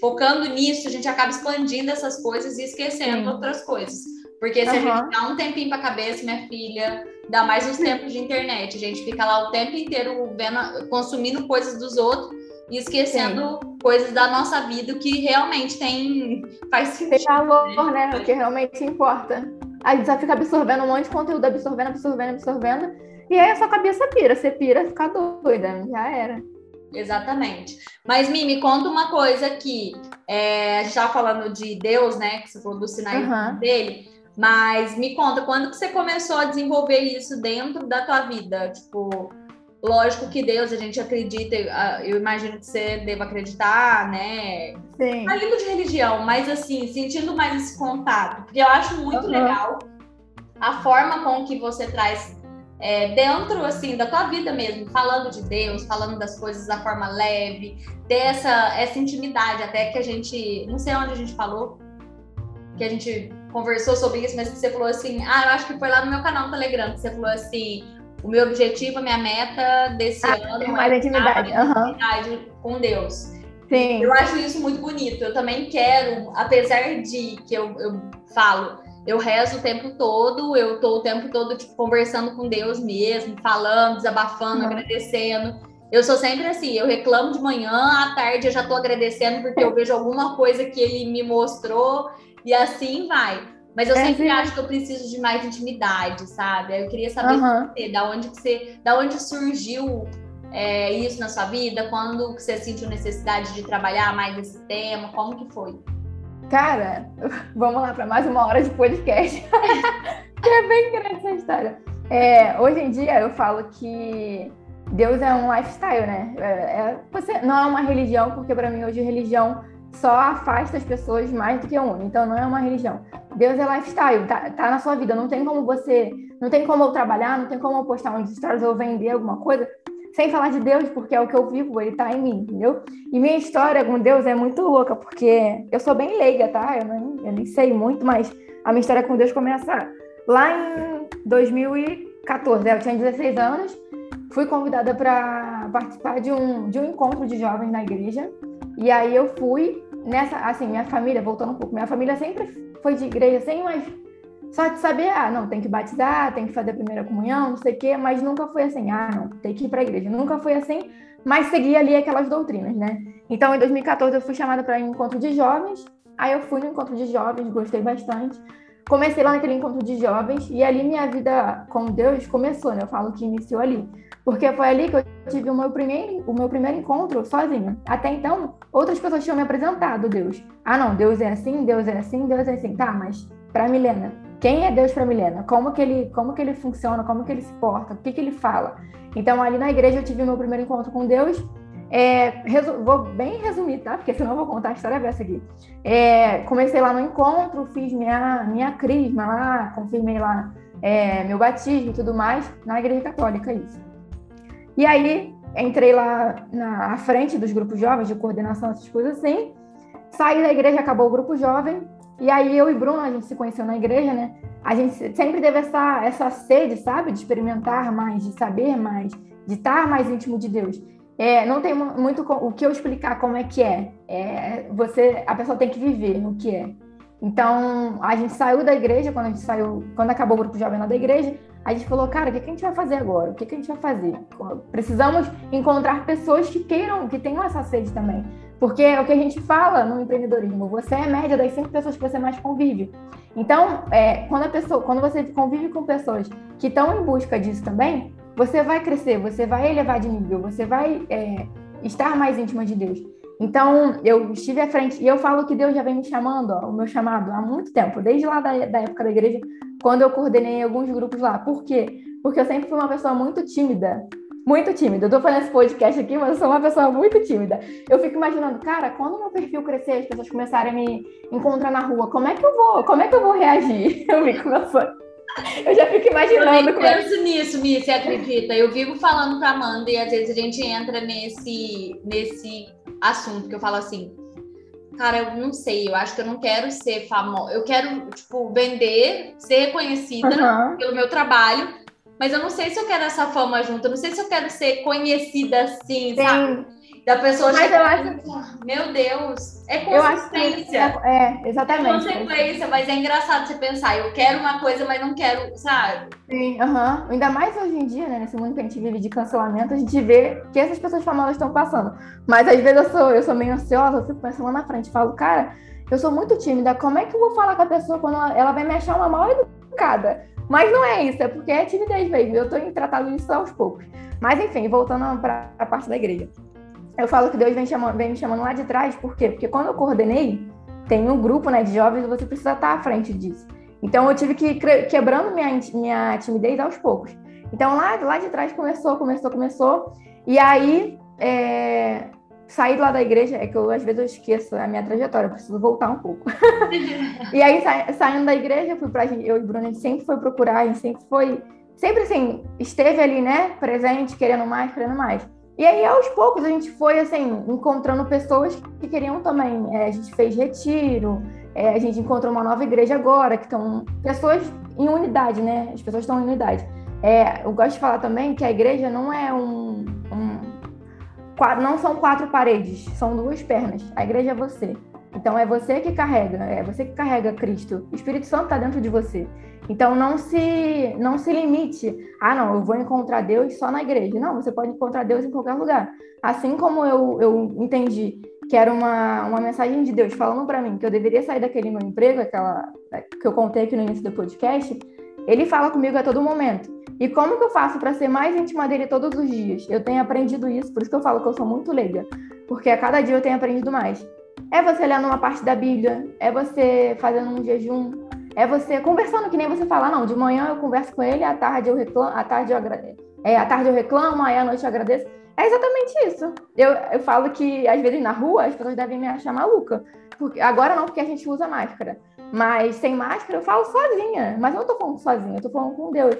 focando nisso, a gente acaba expandindo essas coisas e esquecendo Sim. outras coisas. Porque se uhum. a gente dá um tempinho pra cabeça, minha filha, dá mais os tempos de internet. A gente fica lá o tempo inteiro vendo, consumindo coisas dos outros e esquecendo Sim. coisas da nossa vida que realmente tem faz sentido. Tem valor, né? O que realmente importa. Aí você fica absorvendo um monte de conteúdo, absorvendo, absorvendo, absorvendo. E aí a sua cabeça pira. Você pira, fica doida. Já era. Exatamente. Mas, Mimi, me conta uma coisa aqui. É, a gente estava falando de Deus, né? Que você falou dos sinais uhum. dele. Mas me conta, quando que você começou a desenvolver isso dentro da tua vida? Tipo, lógico que Deus, a gente acredita, eu imagino que você deva acreditar, né? Sim. Saindo de religião, mas assim, sentindo mais esse contato. Porque eu acho muito uhum. legal a forma com que você traz é, dentro assim da tua vida mesmo, falando de Deus, falando das coisas da forma leve, ter essa, essa intimidade, até que a gente, não sei onde a gente falou, que a gente conversou sobre isso, mas que você falou assim, ah, eu acho que foi lá no meu canal no Telegram, que você falou assim, o meu objetivo, a minha meta desse ah, ano é mais intimidade. Uhum. intimidade com Deus. Sim. Eu acho isso muito bonito. Eu também quero, apesar de que eu, eu falo, eu rezo o tempo todo, eu tô o tempo todo tipo, conversando com Deus mesmo, falando, desabafando, uhum. agradecendo. Eu sou sempre assim, eu reclamo de manhã, à tarde eu já tô agradecendo porque eu vejo alguma coisa que ele me mostrou e assim vai. Mas eu é, sempre acho que eu preciso de mais intimidade, sabe? Eu queria saber uhum. você, da onde que você, da onde surgiu é, isso na sua vida, quando você sentiu necessidade de trabalhar mais esse tema, como que foi? Cara, vamos lá para mais uma hora de podcast. que é bem grande essa história. É, hoje em dia eu falo que Deus é um lifestyle, né? É, é, você, não é uma religião, porque para mim hoje religião só afasta as pessoas mais do que une. Então não é uma religião. Deus é lifestyle, tá, tá na sua vida. Não tem como você, não tem como eu trabalhar, não tem como eu postar um stories ou vender alguma coisa sem falar de Deus, porque é o que eu vivo, ele tá em mim, entendeu? E minha história com Deus é muito louca, porque eu sou bem leiga, tá? Eu nem, eu nem sei muito, mas a minha história com Deus começa lá em 2014, né? eu tinha 16 anos, fui convidada para participar de um, de um encontro de jovens na igreja, e aí eu fui nessa, assim, minha família, voltando um pouco, minha família sempre foi de igreja, sem mais só de saber, ah, não, tem que batizar, tem que fazer a primeira comunhão, não sei o quê, mas nunca foi assim, ah, não, tem que ir para a igreja. Nunca foi assim, mas seguia ali aquelas doutrinas, né? Então, em 2014, eu fui chamada para um encontro de jovens, aí eu fui no encontro de jovens, gostei bastante. Comecei lá naquele encontro de jovens, e ali minha vida com Deus começou, né? Eu falo que iniciou ali. Porque foi ali que eu tive o meu primeiro, o meu primeiro encontro sozinha. Até então, outras pessoas tinham me apresentado Deus. Ah, não, Deus é assim, Deus é assim, Deus é assim. Tá, mas para Milena, quem é Deus para Milena? Como que ele, como que ele funciona? Como que ele se porta? O que que ele fala? Então ali na igreja eu tive meu primeiro encontro com Deus. É, vou bem resumir, tá? Porque senão eu vou contar a história dessa aqui. É, comecei lá no encontro, fiz minha minha crisma lá, confirmei lá é, meu batismo e tudo mais na igreja católica isso. E aí entrei lá na frente dos grupos jovens de coordenação essas coisas assim. Saí da igreja, acabou o grupo jovem, e aí eu e Bruno, a gente se conheceu na igreja, né? A gente sempre teve essa, essa sede, sabe? De experimentar mais, de saber mais, de estar mais íntimo de Deus. É, não tem muito o que eu explicar como é que é. é. Você, a pessoa tem que viver no que é. Então, a gente saiu da igreja, quando a gente saiu, quando acabou o grupo jovem lá da igreja, a gente falou, cara, o que, que a gente vai fazer agora? O que, que a gente vai fazer? Precisamos encontrar pessoas que queiram, que tenham essa sede também. Porque é o que a gente fala no empreendedorismo, você é média das cinco pessoas que você mais convive. Então, é, quando, a pessoa, quando você convive com pessoas que estão em busca disso também, você vai crescer, você vai elevar de nível, você vai é, estar mais íntima de Deus. Então, eu estive à frente, e eu falo que Deus já vem me chamando, ó, o meu chamado, há muito tempo, desde lá da, da época da igreja, quando eu coordenei alguns grupos lá. Por quê? Porque eu sempre fui uma pessoa muito tímida muito tímida. Eu tô fazendo esse podcast aqui, mas eu sou uma pessoa muito tímida. Eu fico imaginando, cara, quando meu perfil crescer, as pessoas começarem a me encontrar na rua, como é que eu vou? Como é que eu vou reagir? Eu fico pensando. Eu já fico imaginando. Eu como... É penso nisso, Mi, você acredita? Eu vivo falando pra Amanda e às vezes a gente entra nesse, nesse assunto que eu falo assim. Cara, eu não sei, eu acho que eu não quero ser famosa. Eu quero, tipo, vender, ser reconhecida uhum. pelo meu trabalho, mas eu não sei se eu quero essa fama junto, eu não sei se eu quero ser conhecida assim, Sim. sabe? Da pessoa Mas eu acho... meu Deus, é consequência. é, é, exatamente. É consequência, mas é engraçado você pensar, eu quero uma coisa, mas não quero, sabe? Sim, aham. Ainda mais hoje em dia, né, nesse mundo que a gente vive de cancelamento, a gente vê que essas pessoas famosas estão passando. Mas às vezes eu sou, eu sou meio ansiosa, eu fico pensando lá na frente, falo, cara, eu sou muito tímida, como é que eu vou falar com a pessoa quando ela, ela vai me achar uma mal educada? Mas não é isso, é porque é timidez mesmo. Eu estou tratando isso aos poucos. Mas enfim, voltando para a parte da igreja eu falo que Deus vem, chamando, vem me chamando lá de trás, por quê? Porque quando eu coordenei, tem um grupo né, de jovens e você precisa estar à frente disso. Então eu tive que ir quebrando minha, minha timidez aos poucos. Então lá, lá de trás começou, começou, começou. E aí é, saí lá da igreja, é que eu às vezes eu esqueço a minha trajetória, eu preciso voltar um pouco. e aí sa, saindo da igreja, fui pra eu e Bruno, a gente sempre foi procurar, a gente sempre foi, sempre assim, esteve ali, né, presente, querendo mais, querendo mais. E aí, aos poucos, a gente foi, assim, encontrando pessoas que queriam também. É, a gente fez retiro, é, a gente encontrou uma nova igreja agora, que estão pessoas em unidade, né? As pessoas estão em unidade. É, eu gosto de falar também que a igreja não é um, um, Não são quatro paredes, são duas pernas. A igreja é você. Então, é você que carrega, é você que carrega Cristo. O Espírito Santo está dentro de você. Então não se não se limite, ah não, eu vou encontrar Deus só na igreja. Não, você pode encontrar Deus em qualquer lugar. Assim como eu, eu entendi que era uma, uma mensagem de Deus falando para mim que eu deveria sair daquele meu emprego, aquela que eu contei aqui no início do podcast, ele fala comigo a todo momento. E como que eu faço para ser mais íntima dele todos os dias? Eu tenho aprendido isso, por isso que eu falo que eu sou muito leiga, porque a cada dia eu tenho aprendido mais. É você lendo uma parte da Bíblia, é você fazendo um jejum, é você conversando, que nem você fala, não, de manhã eu converso com ele, à tarde eu reclamo, à tarde eu agradeço. É, à tarde eu reclamo, aí à noite eu agradeço. É exatamente isso. Eu, eu falo que, às vezes, na rua, as pessoas devem me achar maluca. Porque, agora não, porque a gente usa máscara. Mas sem máscara eu falo sozinha. Mas eu não tô falando sozinha, eu tô falando com Deus.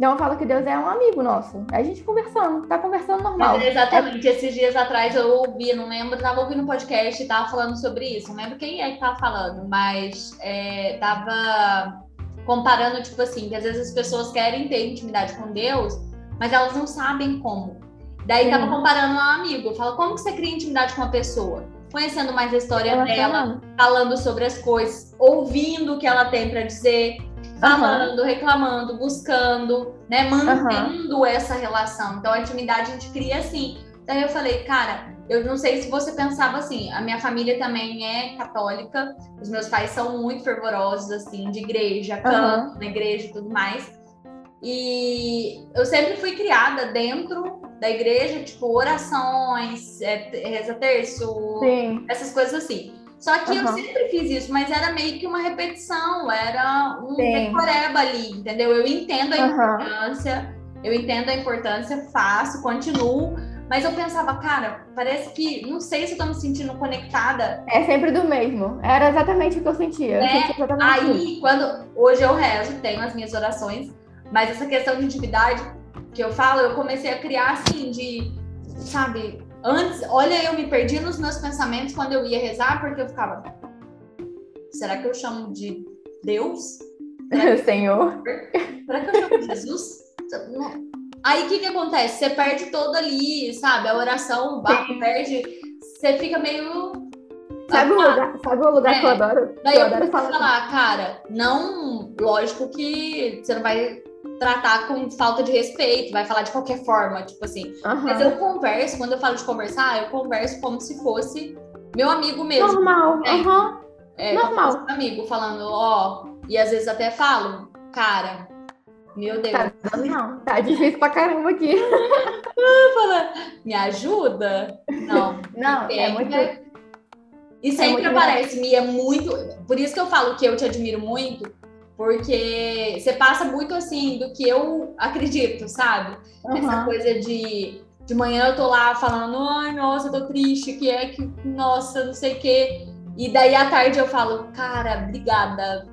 Então eu falo que Deus é um amigo nosso. É a gente conversando, tá conversando normal. Mas exatamente, é... esses dias atrás eu ouvi, não lembro, tava ouvindo um podcast e tava falando sobre isso. Não lembro quem é que tava falando, mas é, tava comparando, tipo assim, que às vezes as pessoas querem ter intimidade com Deus, mas elas não sabem como. Daí Sim. tava comparando um amigo, fala, como que você cria intimidade com uma pessoa? Conhecendo mais a história ela dela, falando sobre as coisas, ouvindo o que ela tem para dizer, falando, uhum. reclamando, buscando, né, mantendo uhum. essa relação. Então a intimidade a gente cria assim. Então eu falei, cara, eu não sei se você pensava assim, a minha família também é católica, os meus pais são muito fervorosos, assim, de igreja, canto uhum. na igreja e tudo mais. E eu sempre fui criada dentro da igreja, tipo, orações, é, reza terço, Sim. essas coisas assim. Só que uhum. eu sempre fiz isso, mas era meio que uma repetição, era um decoreba ali, entendeu? Eu entendo a uhum. importância, eu entendo a importância, faço, continuo, mas eu pensava, cara, parece que, não sei se eu tô me sentindo conectada. É sempre do mesmo. Era exatamente o que eu sentia. Eu é, aí, isso. quando hoje eu rezo, tenho as minhas orações, mas essa questão de intimidade que eu falo, eu comecei a criar assim, de, sabe, Antes, olha, eu me perdi nos meus pensamentos quando eu ia rezar, porque eu ficava. Será que eu chamo de Deus? Senhor. Será que eu chamo de Jesus? Aí o que, que acontece? Você perde todo ali, sabe? A oração, o barco perde. Você fica meio. Sabe o lugar, sabe o lugar é. que eu adoro? Daí eu, eu adoro falar, falar, cara, não. Lógico que você não vai tratar com falta de respeito, vai falar de qualquer forma, tipo assim. Uhum. Mas eu converso, quando eu falo de conversar, eu converso como se fosse meu amigo mesmo. Normal, né? uhum. é, Normal. amigo falando, ó, e às vezes até falo, cara, meu Deus. Tá, não, tá difícil pra caramba aqui. Fala, me ajuda? Não. Não, é, é muito. E sempre é aparece, me é muito. Por isso que eu falo que eu te admiro muito, porque você passa muito assim do que eu acredito, sabe? Uhum. Essa coisa de de manhã eu tô lá falando, ai, nossa, eu tô triste, que é que, nossa, não sei o quê. E daí à tarde eu falo, cara, obrigada,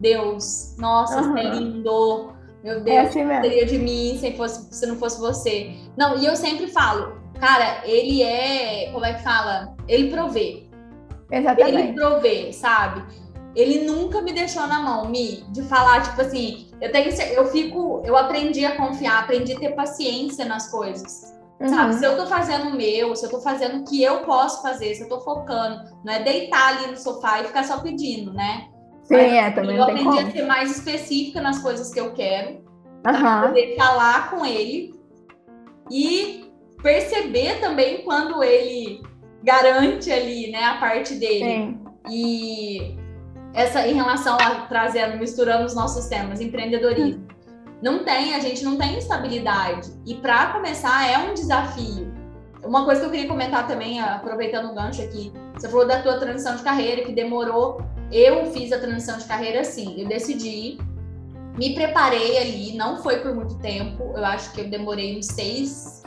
Deus, nossa, uhum. você é lindo. Meu é Deus, é assim seria de mim se, fosse, se não fosse você. Não, e eu sempre falo, cara, ele é, como é que fala? Ele provê. Exatamente. Ele provê, sabe? Ele nunca me deixou na mão, Mi, de falar, tipo assim, eu tenho eu fico, eu aprendi a confiar, aprendi a ter paciência nas coisas. Uhum. Sabe? Se eu tô fazendo o meu, se eu tô fazendo o que eu posso fazer, se eu tô focando, não é deitar ali no sofá e ficar só pedindo, né? Sim, Mas, é, também Eu aprendi a ser mais específica nas coisas que eu quero, uhum. poder falar com ele e perceber também quando ele garante ali, né, a parte dele. Sim. E essa em relação a trazendo, misturando os nossos temas, empreendedorismo. Não tem, a gente não tem estabilidade. E para começar é um desafio. Uma coisa que eu queria comentar também, aproveitando o gancho aqui, você falou da tua transição de carreira que demorou. Eu fiz a transição de carreira assim, eu decidi, me preparei ali, não foi por muito tempo, eu acho que eu demorei uns seis,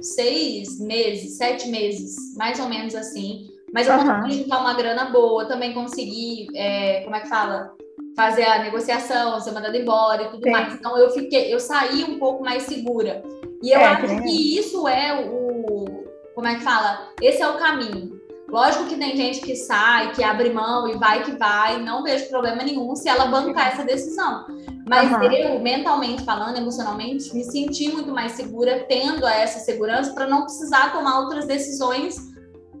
seis meses, sete meses, mais ou menos assim. Mas eu uhum. consegui juntar uma grana boa, também consegui, é, como é que fala? Fazer a negociação, ser mandada embora e tudo Sim. mais. Então eu fiquei, eu saí um pouco mais segura. E eu é, acho que, que isso é o. Como é que fala? Esse é o caminho. Lógico que tem gente que sai, que abre mão e vai que vai, não vejo problema nenhum se ela bancar essa decisão. Mas uhum. eu, mentalmente falando, emocionalmente, me senti muito mais segura tendo essa segurança para não precisar tomar outras decisões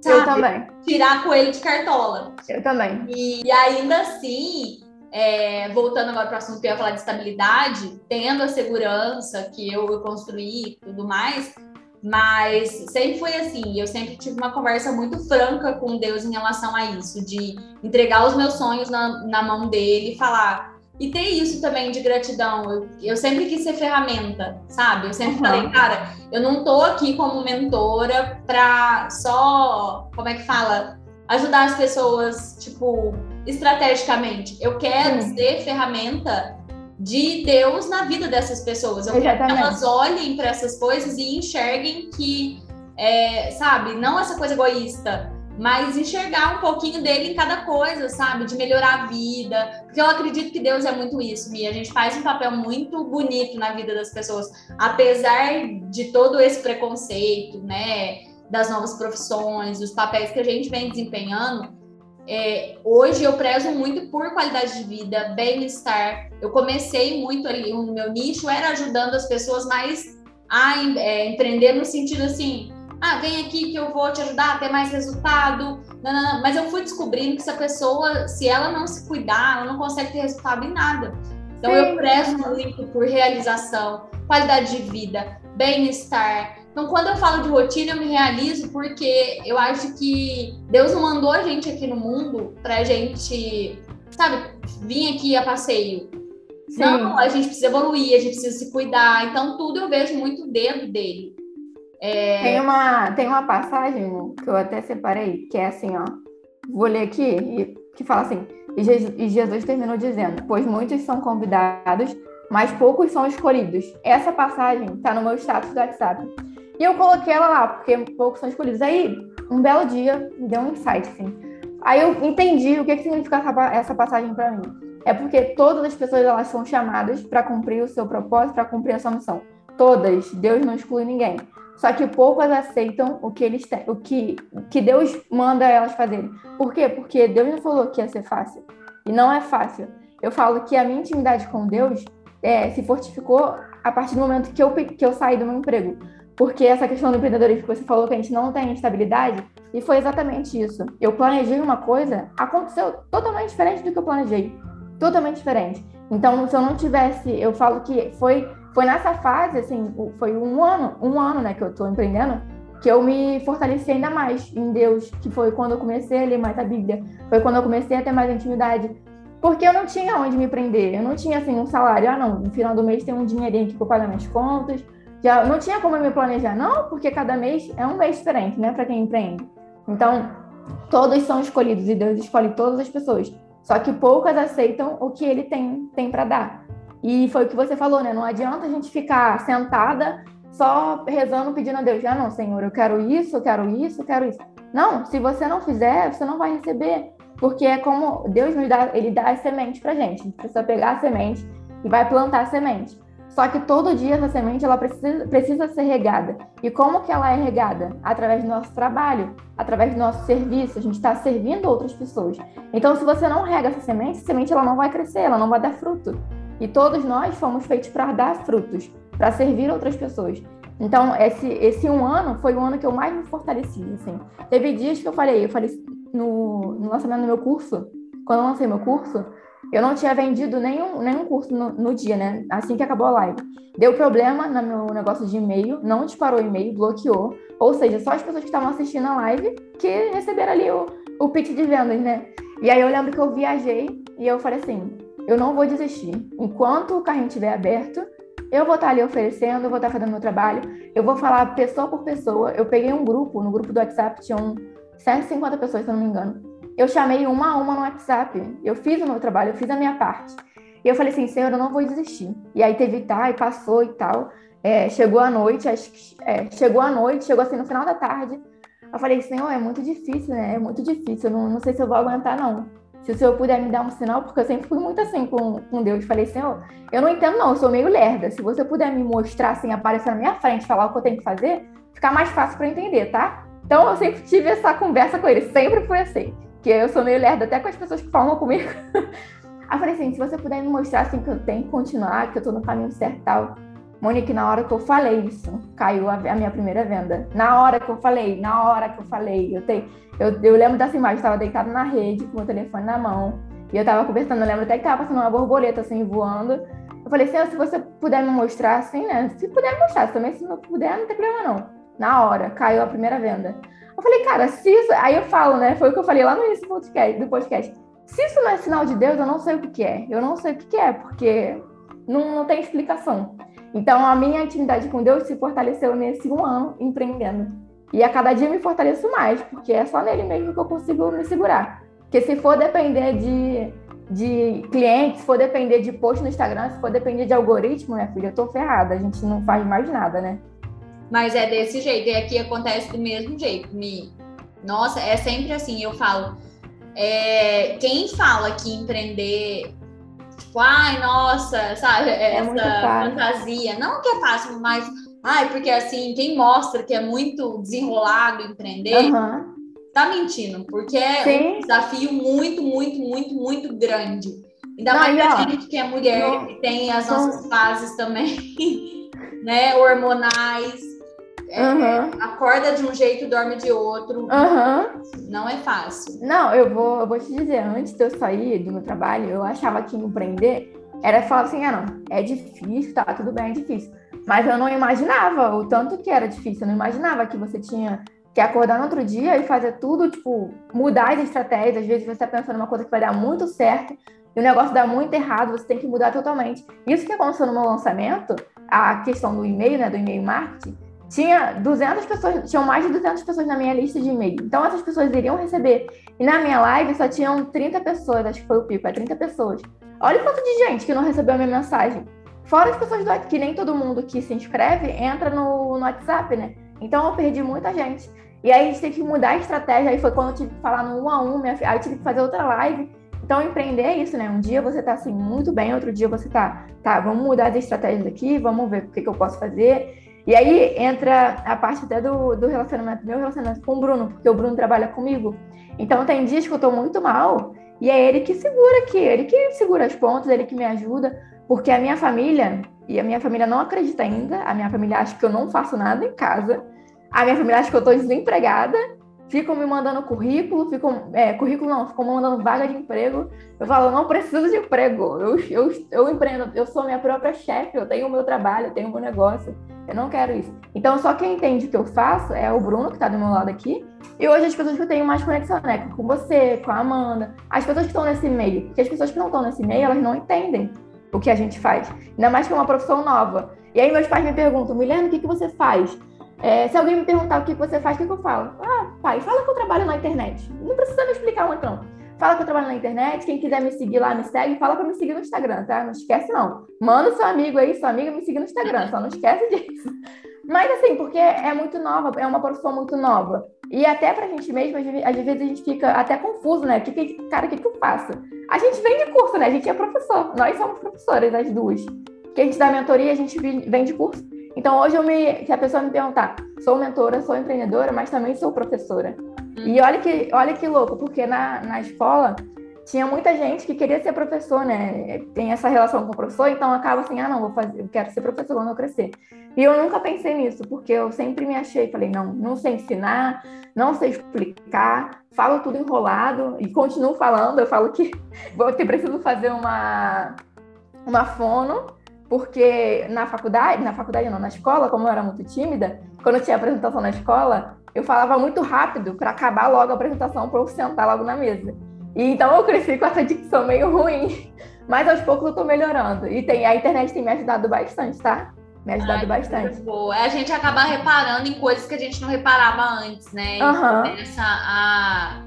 Sabe? Eu também. Tirar coelho de cartola. Eu também. E, e ainda assim, é, voltando agora para o assunto que eu ia falar de estabilidade, tendo a segurança que eu, eu construí e tudo mais, mas sempre foi assim, eu sempre tive uma conversa muito franca com Deus em relação a isso, de entregar os meus sonhos na, na mão dele e falar, e ter isso também de gratidão. Eu, eu sempre quis ser ferramenta, sabe? Eu sempre uhum. falei, cara, eu não tô aqui como mentora pra só, como é que fala? Ajudar as pessoas, tipo, estrategicamente. Eu quero Sim. ser ferramenta de Deus na vida dessas pessoas. Eu Exatamente. quero que elas olhem para essas coisas e enxerguem que, é, sabe, não essa coisa egoísta mas enxergar um pouquinho dele em cada coisa, sabe? De melhorar a vida. Porque eu acredito que Deus é muito isso, Mia. A gente faz um papel muito bonito na vida das pessoas, apesar de todo esse preconceito, né? Das novas profissões, os papéis que a gente vem desempenhando. É, hoje eu prezo muito por qualidade de vida, bem-estar. Eu comecei muito ali, o meu nicho era ajudando as pessoas mais a é, empreender no sentido assim, ah, vem aqui que eu vou te ajudar a ter mais resultado. Não, não, não. Mas eu fui descobrindo que se a pessoa, se ela não se cuidar, ela não consegue ter resultado em nada. Então Sim. eu prezo muito por realização, qualidade de vida, bem-estar. Então, quando eu falo de rotina, eu me realizo porque eu acho que Deus não mandou a gente aqui no mundo pra gente, sabe, vir aqui a passeio. Sim. Não, a gente precisa evoluir, a gente precisa se cuidar. Então, tudo eu vejo muito o dedo dele. É... Tem, uma, tem uma passagem que eu até separei, que é assim, ó. Vou ler aqui, que fala assim: E Jesus terminou dizendo: Pois muitos são convidados, mas poucos são escolhidos. Essa passagem está no meu status do WhatsApp. E eu coloquei ela lá, porque poucos são escolhidos. Aí, um belo dia, me deu um insight, assim. Aí eu entendi o que, que significa essa passagem para mim. É porque todas as pessoas elas são chamadas para cumprir o seu propósito, para cumprir a sua missão. Todas. Deus não exclui ninguém. Só que poucas aceitam o que eles têm, o que, que Deus manda elas fazerem. Por quê? Porque Deus não falou que ia ser fácil. E não é fácil. Eu falo que a minha intimidade com Deus é, se fortificou a partir do momento que eu, que eu saí do meu emprego. Porque essa questão do empreendedorismo que você falou que a gente não tem estabilidade, e foi exatamente isso. Eu planejei uma coisa, aconteceu totalmente diferente do que eu planejei. Totalmente diferente. Então, se eu não tivesse, eu falo que foi foi nessa fase, assim, foi um ano, um ano, né, que eu tô empreendendo, que eu me fortaleci ainda mais em Deus, que foi quando eu comecei a ler mais a Bíblia, foi quando eu comecei a ter mais intimidade, porque eu não tinha onde me prender, eu não tinha, assim, um salário, ah, não, no final do mês tem um dinheirinho aqui para pagar minhas contas, já não tinha como eu me planejar, não, porque cada mês é um mês diferente, né, para quem empreende. Então, todos são escolhidos e Deus escolhe todas as pessoas, só que poucas aceitam o que ele tem, tem para dar. E foi o que você falou, né? Não adianta a gente ficar sentada só rezando, pedindo a Deus, ah, não, Senhor, eu quero isso, eu quero isso, eu quero isso. Não, se você não fizer, você não vai receber. Porque é como Deus nos dá, ele dá as sementes pra gente. A gente precisa pegar a semente e vai plantar a semente. Só que todo dia essa semente ela precisa, precisa ser regada. E como que ela é regada? Através do nosso trabalho, através do nosso serviço. A gente está servindo outras pessoas. Então, se você não rega essa semente, essa semente ela não vai crescer, ela não vai dar fruto. E todos nós fomos feitos para dar frutos, para servir outras pessoas. Então, esse, esse um ano foi o ano que eu mais me fortaleci, assim. Teve dias que eu falei, eu falei no, no lançamento do meu curso, quando eu lancei meu curso, eu não tinha vendido nenhum, nenhum curso no, no, dia, né? Assim que acabou a live. Deu problema no meu negócio de e-mail, não disparou e-mail, bloqueou. Ou seja, só as pessoas que estavam assistindo a live que receberam ali o, o pitch de vendas, né? E aí eu lembro que eu viajei e eu falei assim: eu não vou desistir. Enquanto o carrinho estiver aberto, eu vou estar ali oferecendo, eu vou estar fazendo meu trabalho, eu vou falar pessoa por pessoa. Eu peguei um grupo, no grupo do WhatsApp tinham 150 pessoas, se eu não me engano. Eu chamei uma a uma no WhatsApp, eu fiz o meu trabalho, eu fiz a minha parte. E eu falei assim, Senhor, eu não vou desistir. E aí teve tá, e passou e tal. É, chegou a noite, acho que, é, chegou a noite, chegou assim no final da tarde. Eu falei, Senhor, é muito difícil, né? É muito difícil, eu não, não sei se eu vou aguentar, não se o senhor puder me dar um sinal, porque eu sempre fui muito assim com, com Deus. Falei, Senhor, eu não entendo, não, eu sou meio lerda. Se você puder me mostrar, assim, aparecer na minha frente, falar o que eu tenho que fazer, ficar mais fácil para entender, tá? Então eu sempre tive essa conversa com ele, sempre foi assim. Que eu sou meio lerda, até com as pessoas que falam comigo. Aí eu falei assim: se você puder me mostrar assim que eu tenho que continuar, que eu tô no caminho certo tal. Monique, na hora que eu falei isso, caiu a, a, minha primeira venda. Na hora que eu falei, na hora que eu falei, eu, te, eu, eu lembro dessa imagem, estava deitada na rede com o telefone na mão, e eu estava conversando, eu lembro até que estava passando uma borboleta assim, voando. Eu falei, Senhor, se você puder me mostrar assim, né? Se puder me mostrar, também se não puder, não tem problema não. Na hora, caiu a primeira venda. Eu falei, cara, se isso. Aí eu falo, né? Foi o que eu falei lá no início do podcast. Do podcast. Se isso não é sinal de Deus, eu não sei o que, que é. Eu não sei o que, que é, porque não, não tem explicação. Então, a minha intimidade com Deus se fortaleceu nesse um ano empreendendo. E a cada dia me fortaleço mais, porque é só nele mesmo que eu consigo me segurar. Porque se for depender de, de clientes, se for depender de post no Instagram, se for depender de algoritmo, minha filha, eu tô ferrada. A gente não faz mais nada, né? Mas é desse jeito. E aqui acontece do mesmo jeito. Me... Nossa, é sempre assim. Eu falo. É... Quem fala que empreender tipo, ai, nossa, sabe, é essa fantasia. Não que é fácil, mas, ai, porque assim, quem mostra que é muito desenrolado empreender, uhum. tá mentindo, porque é Sim. um desafio muito, muito, muito, muito grande. Ainda não, mais a gente que é mulher, não, que tem as nossas fases também, né, hormonais. Uhum. acorda de um jeito, dorme de outro. Uhum. Não é fácil. Não, eu vou, eu vou te dizer, antes de eu sair do meu trabalho, eu achava que empreender era falar assim, ah, não, é difícil, tá, tudo bem, é difícil. Mas eu não imaginava o tanto que era difícil, eu não imaginava que você tinha que acordar no outro dia e fazer tudo, tipo, mudar as estratégias. Às vezes você está pensando uma coisa que vai dar muito certo e o negócio dá muito errado, você tem que mudar totalmente. Isso que aconteceu no meu lançamento, a questão do e-mail, né, do e-mail marketing, tinha 200 pessoas, tinham mais de 200 pessoas na minha lista de e-mail. Então essas pessoas iriam receber. E na minha live só tinham 30 pessoas, acho que foi o pico, é 30 pessoas. Olha o quanto de gente que não recebeu a minha mensagem. Fora as pessoas do que nem todo mundo que se inscreve entra no, no WhatsApp, né? Então eu perdi muita gente. E aí a gente tem que mudar a estratégia. Aí foi quando eu tive que falar no um a um, minha, aí eu tive que fazer outra live. Então, empreender é isso, né? Um dia você tá assim muito bem, outro dia você tá, tá, vamos mudar as estratégias aqui, vamos ver o que, que eu posso fazer. E aí entra a parte até do, do relacionamento, meu relacionamento com o Bruno, porque o Bruno trabalha comigo. Então tem dias que eu tô muito mal e é ele que segura aqui, ele que segura as pontas, ele que me ajuda, porque a minha família, e a minha família não acredita ainda, a minha família acha que eu não faço nada em casa, a minha família acha que eu tô desempregada, ficam me mandando currículo, ficam, é, currículo não, ficam me mandando vaga de emprego. Eu falo, não preciso de emprego, eu, eu, eu empreendo, eu sou minha própria chefe, eu tenho o meu trabalho, eu tenho o meu negócio, eu não quero isso. Então, só quem entende o que eu faço é o Bruno, que está do meu lado aqui, e hoje as pessoas que eu tenho mais conexão, né, com você, com a Amanda, as pessoas que estão nesse meio, porque as pessoas que não estão nesse meio, elas não entendem o que a gente faz, ainda mais que é uma profissão nova. E aí meus pais me perguntam, Milena, o que, que você faz? É, se alguém me perguntar o que você faz, o que, que eu falo? Ah, pai, fala que eu trabalho na internet. Não precisa me explicar muito, não. Fala que eu trabalho na internet. Quem quiser me seguir lá, me segue. Fala para me seguir no Instagram, tá? Não esquece, não. Manda seu amigo aí, sua amiga, me seguir no Instagram. Só não esquece disso. Mas assim, porque é muito nova, é uma profissão muito nova. E até pra gente mesmo, às vezes a gente fica até confuso, né? Que, que, cara, o que, que eu faço? A gente vem de curso, né? A gente é professor. Nós somos professoras, as duas. Que a gente dá mentoria, a gente vem de curso. Então, hoje, eu me, se a pessoa me perguntar, sou mentora, sou empreendedora, mas também sou professora. Hum. E olha que, olha que louco, porque na, na escola, tinha muita gente que queria ser professor, né? Tem essa relação com o professor, então acaba assim, ah, não, vou fazer, eu quero ser professor quando eu crescer. E eu nunca pensei nisso, porque eu sempre me achei, falei, não, não sei ensinar, não sei explicar, falo tudo enrolado e continuo falando. Eu falo que vou ter preciso fazer uma uma fono, porque na faculdade, na faculdade não, na escola, como eu era muito tímida, quando eu tinha apresentação na escola, eu falava muito rápido para acabar logo a apresentação para eu sentar logo na mesa. E então eu cresci com essa dicção meio ruim, mas aos poucos eu tô melhorando. E tem, a internet tem me ajudado bastante, tá? Me ajudado Ai, bastante. Boa. A gente acaba reparando em coisas que a gente não reparava antes, né? Uhum. Começa a.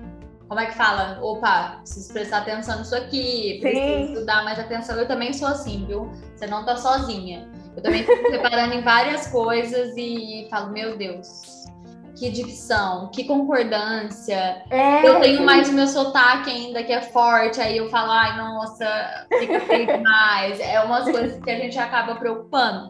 Como é que fala? Opa, preciso prestar atenção nisso aqui, preciso Sim. dar mais atenção. Eu também sou assim, viu? Você não tá sozinha. Eu também fico reparando em várias coisas e falo, meu Deus, que dicção, que concordância. É, eu tenho mais o meu sotaque ainda que é forte, aí eu falo, ai, nossa, fica feio demais. É umas coisas que a gente acaba preocupando.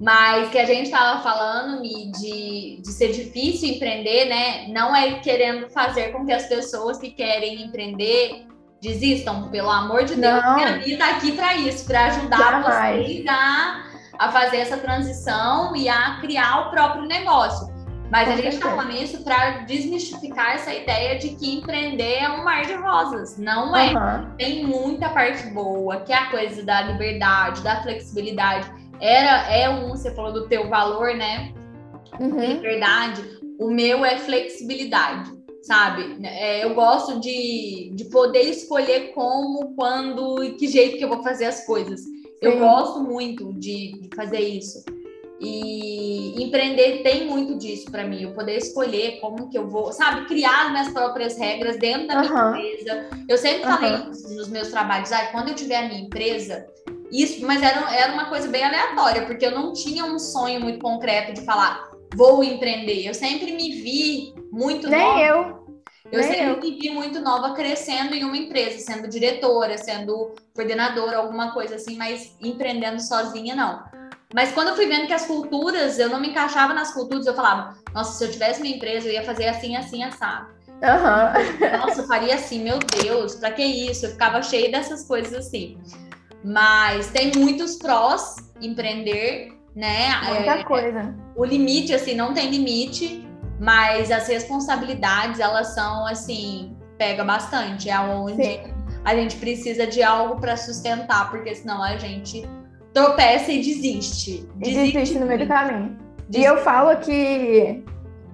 Mas que a gente estava falando, Mi, de, de ser difícil empreender, né? Não é querendo fazer com que as pessoas que querem empreender desistam, pelo amor de Deus. Não. A Mi está aqui para isso, para ajudar Jamais. vocês a, a fazer essa transição e a criar o próprio negócio. Mas Com a gente está falando isso para desmistificar essa ideia de que empreender é um mar de rosas. Não é. Uhum. Tem muita parte boa, que é a coisa da liberdade, da flexibilidade. Era, é um, você falou do teu valor, né? Uhum. Liberdade. O meu é flexibilidade, sabe? É, eu gosto de, de poder escolher como, quando e que jeito que eu vou fazer as coisas. Sim. Eu gosto muito de, de fazer isso. E empreender tem muito disso para mim, eu poder escolher como que eu vou, sabe, criar minhas próprias regras dentro da minha uhum. empresa. Eu sempre falei uhum. nos meus trabalhos, ah, quando eu tiver a minha empresa, isso, mas era, era uma coisa bem aleatória, porque eu não tinha um sonho muito concreto de falar, vou empreender. Eu sempre me vi muito Nem nova. eu. Eu Nem sempre eu. me vi muito nova crescendo em uma empresa, sendo diretora, sendo coordenadora, alguma coisa assim, mas empreendendo sozinha, não. Mas quando eu fui vendo que as culturas, eu não me encaixava nas culturas, eu falava, nossa, se eu tivesse minha empresa, eu ia fazer assim, assim, assado. Uhum. Nossa, eu faria assim, meu Deus, pra que isso? Eu ficava cheia dessas coisas assim. Mas tem muitos prós empreender, né? Muita é, coisa. O limite, assim, não tem limite, mas as responsabilidades, elas são, assim, pega bastante. É onde Sim. a gente precisa de algo para sustentar, porque senão a gente tropeça e desiste. Desiste, desiste no meio do caminho. Desiste. E eu falo que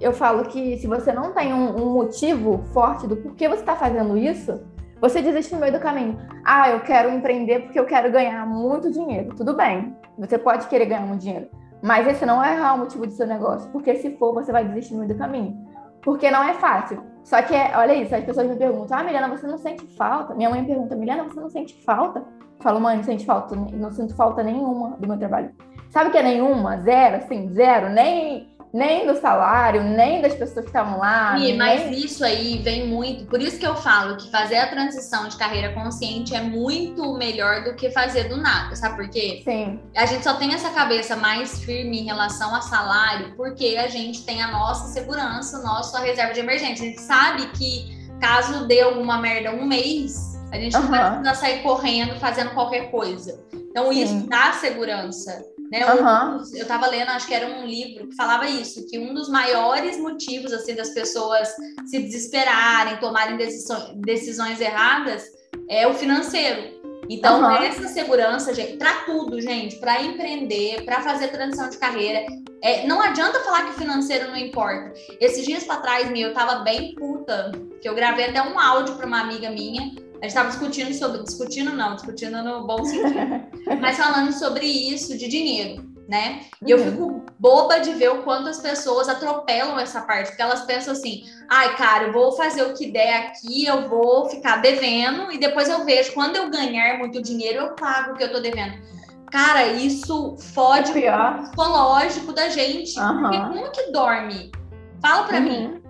eu falo que se você não tem um, um motivo forte do porquê você está fazendo isso, você desiste no meio do caminho. Ah, eu quero empreender porque eu quero ganhar muito dinheiro. Tudo bem, você pode querer ganhar muito dinheiro, mas esse não é o motivo do seu negócio, porque se for, você vai desistir no meio do caminho. Porque não é fácil. Só que, olha isso, as pessoas me perguntam: Ah, Milena, você não sente falta? Minha mãe pergunta: Milena, você não sente falta? falo, mãe, não sente falta, não sinto falta nenhuma do meu trabalho. Sabe o que é nenhuma? Zero, assim, zero, nem nem do salário, nem das pessoas que estavam lá. Sim, mas isso aí vem muito. Por isso que eu falo que fazer a transição de carreira consciente é muito melhor do que fazer do nada, sabe por quê? Sim. A gente só tem essa cabeça mais firme em relação a salário porque a gente tem a nossa segurança, nossa reserva de emergência. A gente sabe que caso dê alguma merda um mês, a gente não vai precisar sair correndo, fazendo qualquer coisa. Então, Sim. isso dá segurança. Né? Um, eu estava lendo, acho que era um livro que falava isso, que um dos maiores motivos assim das pessoas se desesperarem, tomarem decisões, decisões erradas é o financeiro. Então, uhum. essa segurança, gente, para tudo, gente, para empreender, para fazer transição de carreira, é, não adianta falar que o financeiro não importa. Esses dias para trás, meu, eu tava bem puta, que eu gravei até um áudio para uma amiga minha, gente estava discutindo sobre, discutindo não, discutindo no bom sentido, mas falando sobre isso de dinheiro, né? E eu uhum. fico boba de ver o quanto as pessoas atropelam essa parte, porque elas pensam assim, ai, cara, eu vou fazer o que der aqui, eu vou ficar devendo, e depois eu vejo, quando eu ganhar muito dinheiro, eu pago o que eu tô devendo. Cara, isso fode o psicológico da gente. Uhum. Porque como que dorme? Fala pra uhum. mim.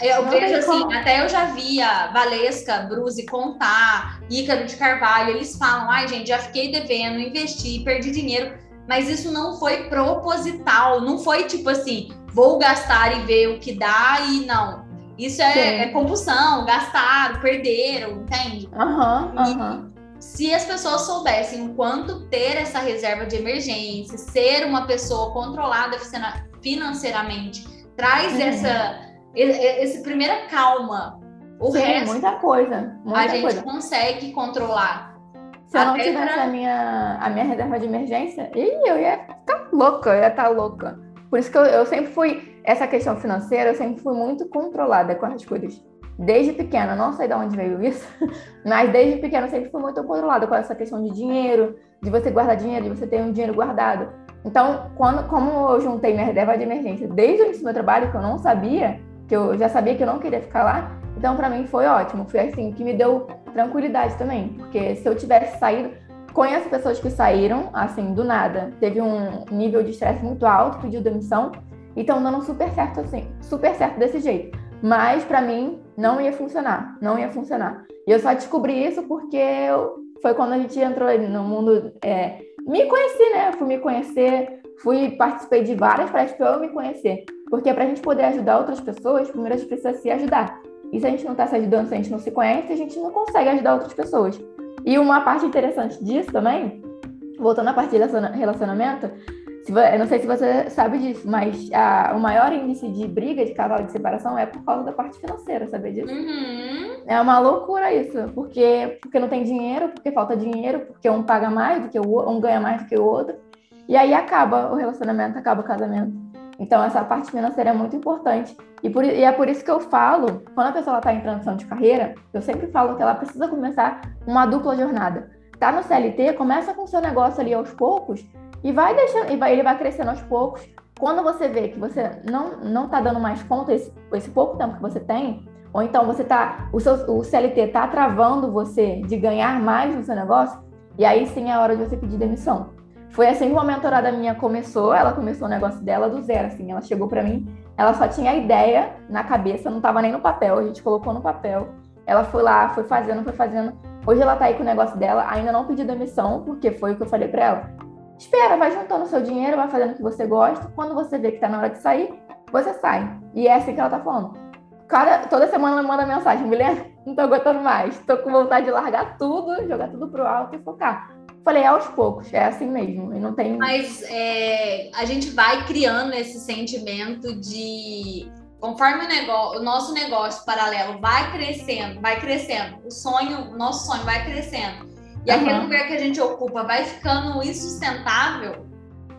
Eu vejo assim, como. até eu já vi a Valesca, Bruce contar, Ícaro de Carvalho, eles falam, ai gente, já fiquei devendo, investi, perdi dinheiro, mas isso não foi proposital, não foi tipo assim, vou gastar e ver o que dá e não. Isso é, é compulsão, gastaram, perderam, entende? Aham, uhum, aham. Uhum se as pessoas soubessem o quanto ter essa reserva de emergência, ser uma pessoa controlada financeiramente, traz uhum. essa esse primeira calma. O Sim, resto, muita coisa. Muita a gente coisa. consegue controlar. Se eu não tivesse pra... a, minha, a minha reserva de emergência, eu ia ficar louca, eu ia estar louca. Por isso que eu, eu sempre fui, essa questão financeira, eu sempre fui muito controlada com as coisas desde pequena, não sei de onde veio isso, mas desde pequena sempre fui muito controlada com essa questão de dinheiro, de você guardar dinheiro, de você ter um dinheiro guardado. Então, quando, como eu juntei minha reserva de emergência desde o início do meu trabalho, que eu não sabia, que eu já sabia que eu não queria ficar lá, então para mim foi ótimo, foi assim, que me deu tranquilidade também, porque se eu tivesse saído, conheço pessoas que saíram, assim, do nada, teve um nível de estresse muito alto, pediu demissão, e estão dando super certo assim, super certo desse jeito. Mas para mim não ia funcionar, não ia funcionar. E eu só descobri isso porque eu, foi quando a gente entrou no mundo. É, me conheci, né? fui me conhecer, fui participei de várias palestras para eu me conhecer. Porque para a gente poder ajudar outras pessoas, primeiro a gente precisa se ajudar. E se a gente não está se ajudando, se a gente não se conhece, a gente não consegue ajudar outras pessoas. E uma parte interessante disso também, voltando à parte de relacionamento, eu não sei se você sabe disso, mas a, o maior índice de briga de casal de separação é por causa da parte financeira, sabe disso? Uhum. É uma loucura isso, porque, porque não tem dinheiro, porque falta dinheiro, porque um paga mais do que o outro, um ganha mais do que o outro, e aí acaba o relacionamento, acaba o casamento. Então, essa parte financeira é muito importante. E, por, e é por isso que eu falo, quando a pessoa está em transição de carreira, eu sempre falo que ela precisa começar uma dupla jornada. Tá no CLT, começa com o seu negócio ali aos poucos, e vai deixando, e vai, ele vai crescendo aos poucos. Quando você vê que você não não está dando mais conta esse, esse pouco tempo que você tem, ou então você tá o seu o CLT está travando você de ganhar mais no seu negócio, e aí sim é a hora de você pedir demissão. Foi assim que uma mentorada minha começou, ela começou o negócio dela do zero, assim, ela chegou para mim, ela só tinha a ideia na cabeça, não estava nem no papel, a gente colocou no papel. Ela foi lá, foi fazendo, foi fazendo. Hoje ela tá aí com o negócio dela, ainda não pediu demissão, porque foi o que eu falei para ela. Espera, vai juntando seu dinheiro, vai fazendo o que você gosta. Quando você vê que tá na hora de sair, você sai. E é assim que ela tá falando. Cada, toda semana ela manda mensagem, Milena, não tô aguentando mais. Tô com vontade de largar tudo, jogar tudo pro alto e focar. Falei, é aos poucos, é assim mesmo. E não tem. Mas é, a gente vai criando esse sentimento de conforme o, negócio, o nosso negócio paralelo vai crescendo, vai crescendo, o sonho, o nosso sonho vai crescendo e uhum. aquele lugar que a gente ocupa vai ficando insustentável,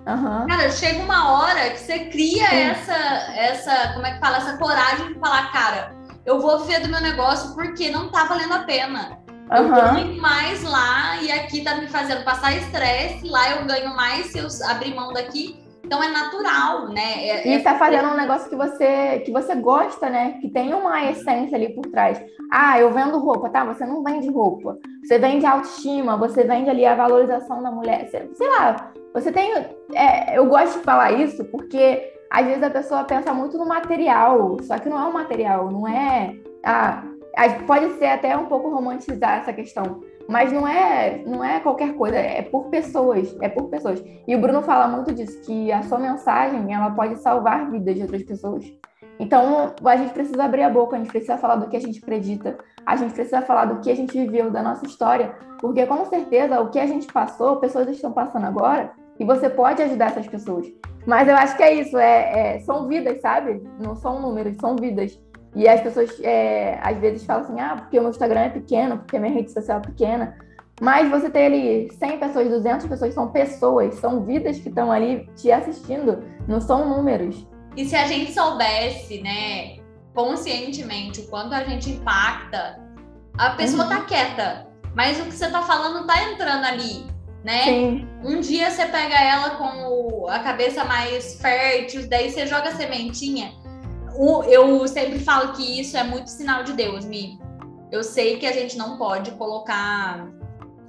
uhum. cara, chega uma hora que você cria essa, essa, como é que fala, essa coragem de falar, cara, eu vou viver do meu negócio porque não tá valendo a pena. Eu ganho mais lá e aqui tá me fazendo passar estresse, lá eu ganho mais se eu abrir mão daqui. Então é natural, né? É, e é... fazendo um negócio que você que você gosta, né? Que tem uma essência ali por trás. Ah, eu vendo roupa, tá? Você não vende roupa. Você vende autoestima, você vende ali a valorização da mulher. Sei lá, você tem. É, eu gosto de falar isso porque às vezes a pessoa pensa muito no material, só que não é o material, não é. Ah, pode ser até um pouco romantizar essa questão. Mas não é, não é qualquer coisa, é por pessoas, é por pessoas. E o Bruno fala muito disso, que a sua mensagem, ela pode salvar vidas de outras pessoas. Então, a gente precisa abrir a boca, a gente precisa falar do que a gente acredita, a gente precisa falar do que a gente viveu, da nossa história, porque com certeza o que a gente passou, pessoas estão passando agora, e você pode ajudar essas pessoas. Mas eu acho que é isso, é, é são vidas, sabe? Não são números, são vidas. E as pessoas é, às vezes falam assim, ah, porque o meu Instagram é pequeno, porque a minha rede social é pequena. Mas você tem ali 100 pessoas, 200 pessoas, são pessoas, são vidas que estão ali te assistindo, não são números. E se a gente soubesse, né, conscientemente o quanto a gente impacta, a pessoa uhum. tá quieta, mas o que você tá falando tá entrando ali, né? Sim. Um dia você pega ela com a cabeça mais fértil, daí você joga a sementinha eu sempre falo que isso é muito sinal de Deus, Mi. Eu sei que a gente não pode colocar,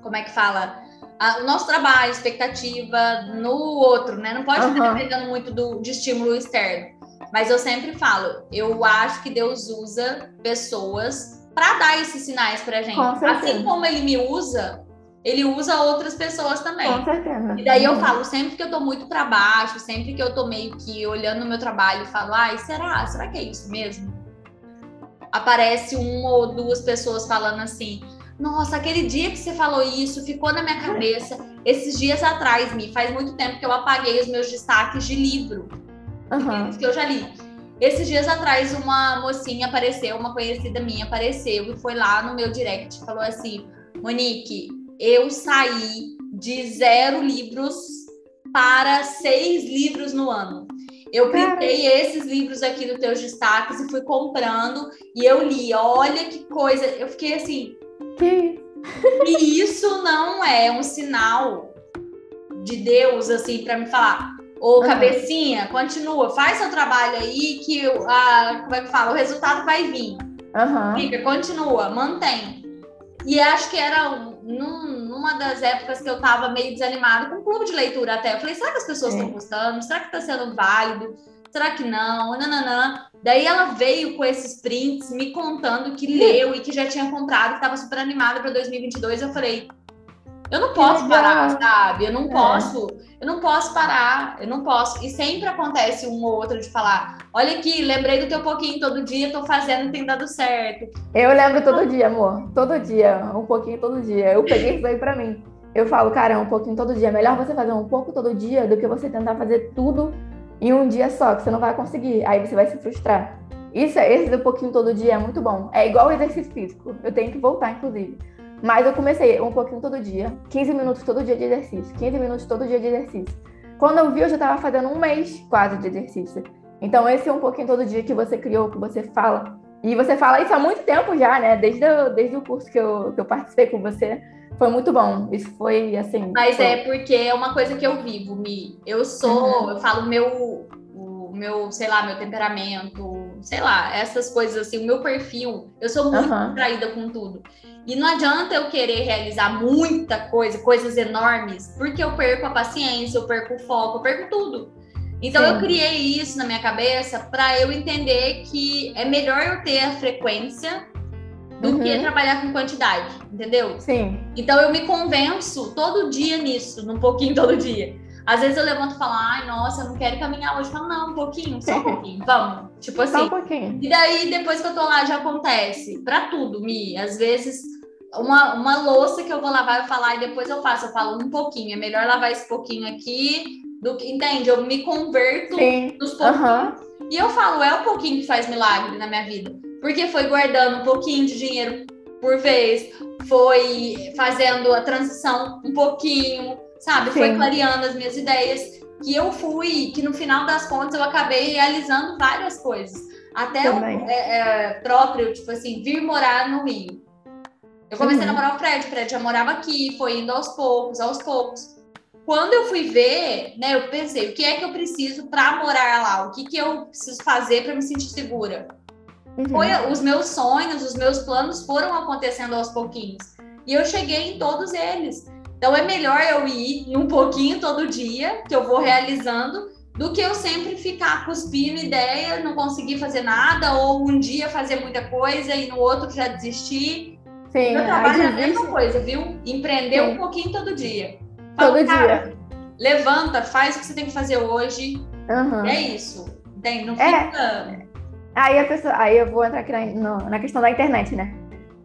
como é que fala, a, o nosso trabalho, expectativa no outro, né? Não pode uhum. ficar dependendo muito do, de estímulo externo. Mas eu sempre falo, eu acho que Deus usa pessoas para dar esses sinais pra gente. Assim como ele me usa, ele usa outras pessoas também. Com certeza. E daí eu uhum. falo, sempre que eu tô muito para baixo, sempre que eu tô meio que olhando o meu trabalho e falo, ai, será? Será que é isso mesmo? aparece uma ou duas pessoas falando assim: Nossa, aquele dia que você falou isso ficou na minha cabeça. Esses dias atrás, me faz muito tempo que eu apaguei os meus destaques de livro uhum. que eu já li. Esses dias atrás, uma mocinha apareceu, uma conhecida minha apareceu e foi lá no meu direct e falou assim: Monique, eu saí de zero livros para seis livros no ano. Eu printei esses livros aqui nos teus destaques e fui comprando e eu li. Olha que coisa. Eu fiquei assim. Que? E isso não é um sinal de Deus, assim, para me falar. Ô, cabecinha, continua, faz seu trabalho aí que a, como é que fala? O resultado vai vir. Uhum. Fica, continua, mantém. E acho que era num, numa das épocas que eu tava meio desanimada com o clube de leitura até. Eu falei, será que as pessoas estão é. gostando? Será que tá sendo válido? Será que não? Nananã. Daí ela veio com esses prints me contando que leu e que já tinha comprado, que estava super animada para 2022. Eu falei, eu não posso parar, sabe? Eu não é. posso, eu não posso parar, eu não posso. E sempre acontece um ou outro de falar: olha aqui, lembrei do teu pouquinho todo dia, tô fazendo, tem dado certo. Eu lembro todo dia, amor. Todo dia, um pouquinho todo dia. Eu peguei isso aí pra mim. Eu falo, cara, um pouquinho todo dia. Melhor você fazer um pouco todo dia do que você tentar fazer tudo em um dia só, que você não vai conseguir. Aí você vai se frustrar. Isso, esse do pouquinho todo dia é muito bom. É igual o exercício físico. Eu tenho que voltar, inclusive. Mas eu comecei um pouquinho todo dia, 15 minutos todo dia de exercício, 15 minutos todo dia de exercício. Quando eu vi, eu já estava fazendo um mês quase de exercício. Então, esse é um pouquinho todo dia que você criou, que você fala. E você fala isso há muito tempo já, né? Desde o, desde o curso que eu, que eu participei com você. Foi muito bom. Isso foi assim. Mas foi... é porque é uma coisa que eu vivo, Mi. Eu sou, uhum. eu falo meu, o meu, sei lá, meu temperamento, sei lá, essas coisas assim, o meu perfil. Eu sou muito uhum. distraída com tudo. E não adianta eu querer realizar muita coisa, coisas enormes, porque eu perco a paciência, eu perco o foco, eu perco tudo. Então Sim. eu criei isso na minha cabeça para eu entender que é melhor eu ter a frequência do uhum. que trabalhar com quantidade, entendeu? Sim. Então eu me convenço todo dia nisso, num pouquinho todo dia. Às vezes eu levanto e falo, ai, nossa, eu não quero caminhar hoje. Eu falo, não, um pouquinho, só um pouquinho, vamos. Tipo assim. Só um pouquinho. E daí, depois que eu tô lá, já acontece. Pra tudo, Mi. Às vezes uma, uma louça que eu vou lavar, eu falar e depois eu faço, eu falo um pouquinho, é melhor lavar esse pouquinho aqui do que, entende? Eu me converto Sim. nos pouquinhos. Uhum. E eu falo, é o pouquinho que faz milagre na minha vida. Porque foi guardando um pouquinho de dinheiro por vez, foi fazendo a transição um pouquinho, sabe? Sim. Foi clareando as minhas ideias. Que eu fui, que no final das contas eu acabei realizando várias coisas. Até o é, é, próprio, tipo assim, vir morar no Rio. Eu comecei uhum. a namorar o Fred, o Fred já morava aqui, foi indo aos poucos, aos poucos. Quando eu fui ver, né, eu pensei, o que é que eu preciso para morar lá? O que, que eu preciso fazer para me sentir segura? Uhum. Foi, os meus sonhos, os meus planos foram acontecendo aos pouquinhos. E eu cheguei em todos eles. Então é melhor eu ir um pouquinho todo dia, que eu vou realizando, do que eu sempre ficar cuspindo ideia, não conseguir fazer nada, ou um dia fazer muita coisa e no outro já desistir. Sim, Meu trabalho é a mesma coisa, viu? Empreender Sim. um pouquinho todo dia. Fala, todo cara, dia. Levanta, faz o que você tem que fazer hoje. Uhum. É isso. Não é. fica. Aí a pessoa, aí eu vou entrar aqui na, na questão da internet, né?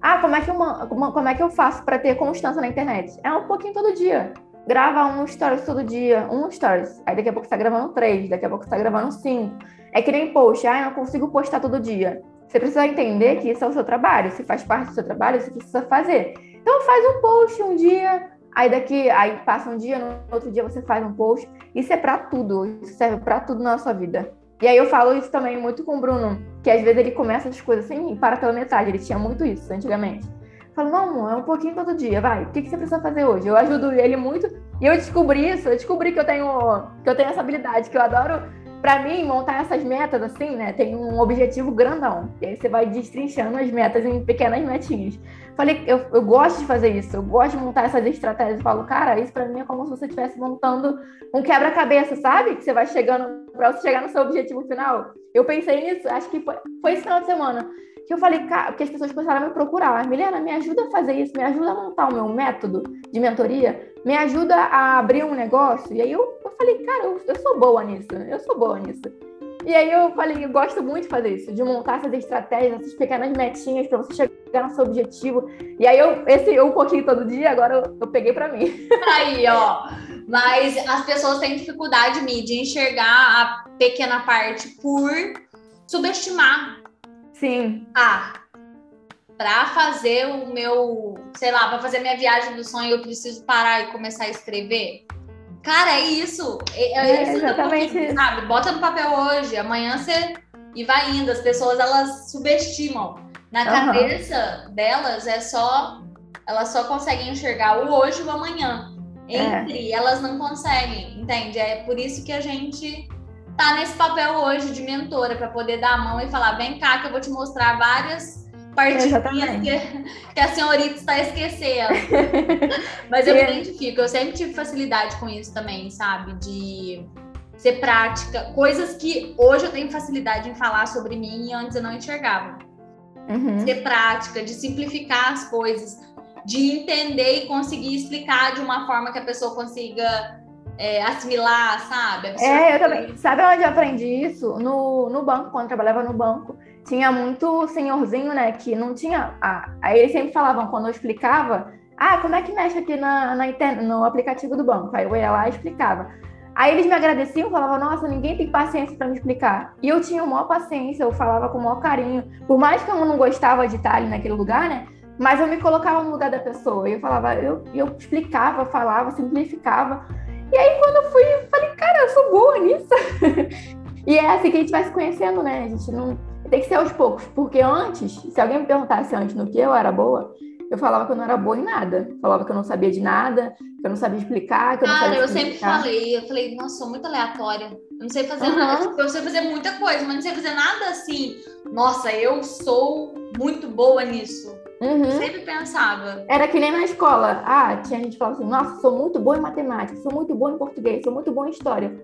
Ah, como é que eu, como é que eu faço para ter constância na internet? É um pouquinho todo dia. Grava um stories todo dia, um stories. Aí daqui a pouco você tá gravando três, daqui a pouco você tá gravando cinco. É que nem post, ah, eu não consigo postar todo dia. Você precisa entender que isso é o seu trabalho, se faz parte do seu trabalho, você precisa fazer. Então faz um post um dia, aí daqui, aí passa um dia, no outro dia você faz um post. Isso é para tudo, isso serve para tudo na sua vida. E aí eu falo isso também muito com o Bruno, que às vezes ele começa as coisas assim e para pela metade, ele tinha muito isso antigamente. Eu falo, não, amor, é um pouquinho todo dia, vai. O que, que você precisa fazer hoje? Eu ajudo ele muito. E eu descobri isso, eu descobri que eu tenho, que eu tenho essa habilidade, que eu adoro para mim, montar essas metas assim, né, tem um objetivo grandão. E aí você vai destrinchando as metas em pequenas metinhas. Falei, eu, eu gosto de fazer isso, eu gosto de montar essas estratégias. Eu falo, cara, isso para mim é como se você estivesse montando um quebra-cabeça, sabe? Que você vai chegando para você chegar no seu objetivo final. Eu pensei nisso, acho que foi, foi esse final de semana que eu falei, que as pessoas começaram a me procurar. Milena, me ajuda a fazer isso, me ajuda a montar o meu método de mentoria, me ajuda a abrir um negócio. E aí eu, eu falei, cara, eu, eu sou boa nisso, eu sou boa nisso. E aí eu falei, eu gosto muito de fazer isso, de montar essas estratégias, essas pequenas metinhas para você chegar no seu objetivo. E aí eu, esse eu um pouquinho todo dia, agora eu, eu peguei para mim. Aí, ó. Mas as pessoas têm dificuldade, Mi, de enxergar a pequena parte por subestimar. Sim. Ah, para fazer o meu, sei lá, para fazer minha viagem do sonho, eu preciso parar e começar a escrever. Cara, é isso. É, é, é exatamente isso. Sabe? Bota no papel hoje, amanhã você. E vai indo. As pessoas, elas subestimam. Na uhum. cabeça delas, é só. Elas só conseguem enxergar o hoje e o amanhã. É. Entre, é. elas não conseguem, entende? É por isso que a gente tá nesse papel hoje de mentora, para poder dar a mão e falar: vem cá, que eu vou te mostrar várias partidinhas que, que, a senhorita está esquecendo. Mas eu me identifico, eu sempre tive facilidade com isso também, sabe? De ser prática, coisas que hoje eu tenho facilidade em falar sobre mim e antes eu não enxergava. Uhum. Ser prática, de simplificar as coisas, de entender e conseguir explicar de uma forma que a pessoa consiga é, assimilar, sabe? É, eu também. Sabe onde eu aprendi isso? No, no banco, quando eu trabalhava no banco tinha muito senhorzinho, né, que não tinha. Ah, aí eles sempre falavam, quando eu explicava, ah, como é que mexe aqui na, na, no aplicativo do banco? Aí eu ia lá e explicava. Aí eles me agradeciam, falavam, nossa, ninguém tem paciência para me explicar. E eu tinha maior paciência, eu falava com o maior carinho. Por mais que eu não gostava de estar ali naquele lugar, né? Mas eu me colocava no lugar da pessoa. E eu falava, eu, eu explicava, falava, simplificava. E aí, quando eu fui, eu falei, cara, eu sou boa nisso. e é assim que a gente vai se conhecendo, né? A gente não tem que ser aos poucos, porque antes, se alguém me perguntasse antes no que eu era boa, eu falava que eu não era boa em nada. Falava que eu não sabia de nada, que eu não sabia explicar, que eu não Cara, sabia eu sempre falei, eu falei, nossa, sou muito aleatória. Eu não sei fazer uhum. nada. Tipo, eu sei fazer muita coisa, mas não sei fazer nada assim. Nossa, eu sou muito boa nisso. Uhum. Eu sempre pensava. Era que nem na escola. Ah, tinha gente que falava assim, nossa, sou muito boa em matemática, sou muito boa em português, sou muito boa em história.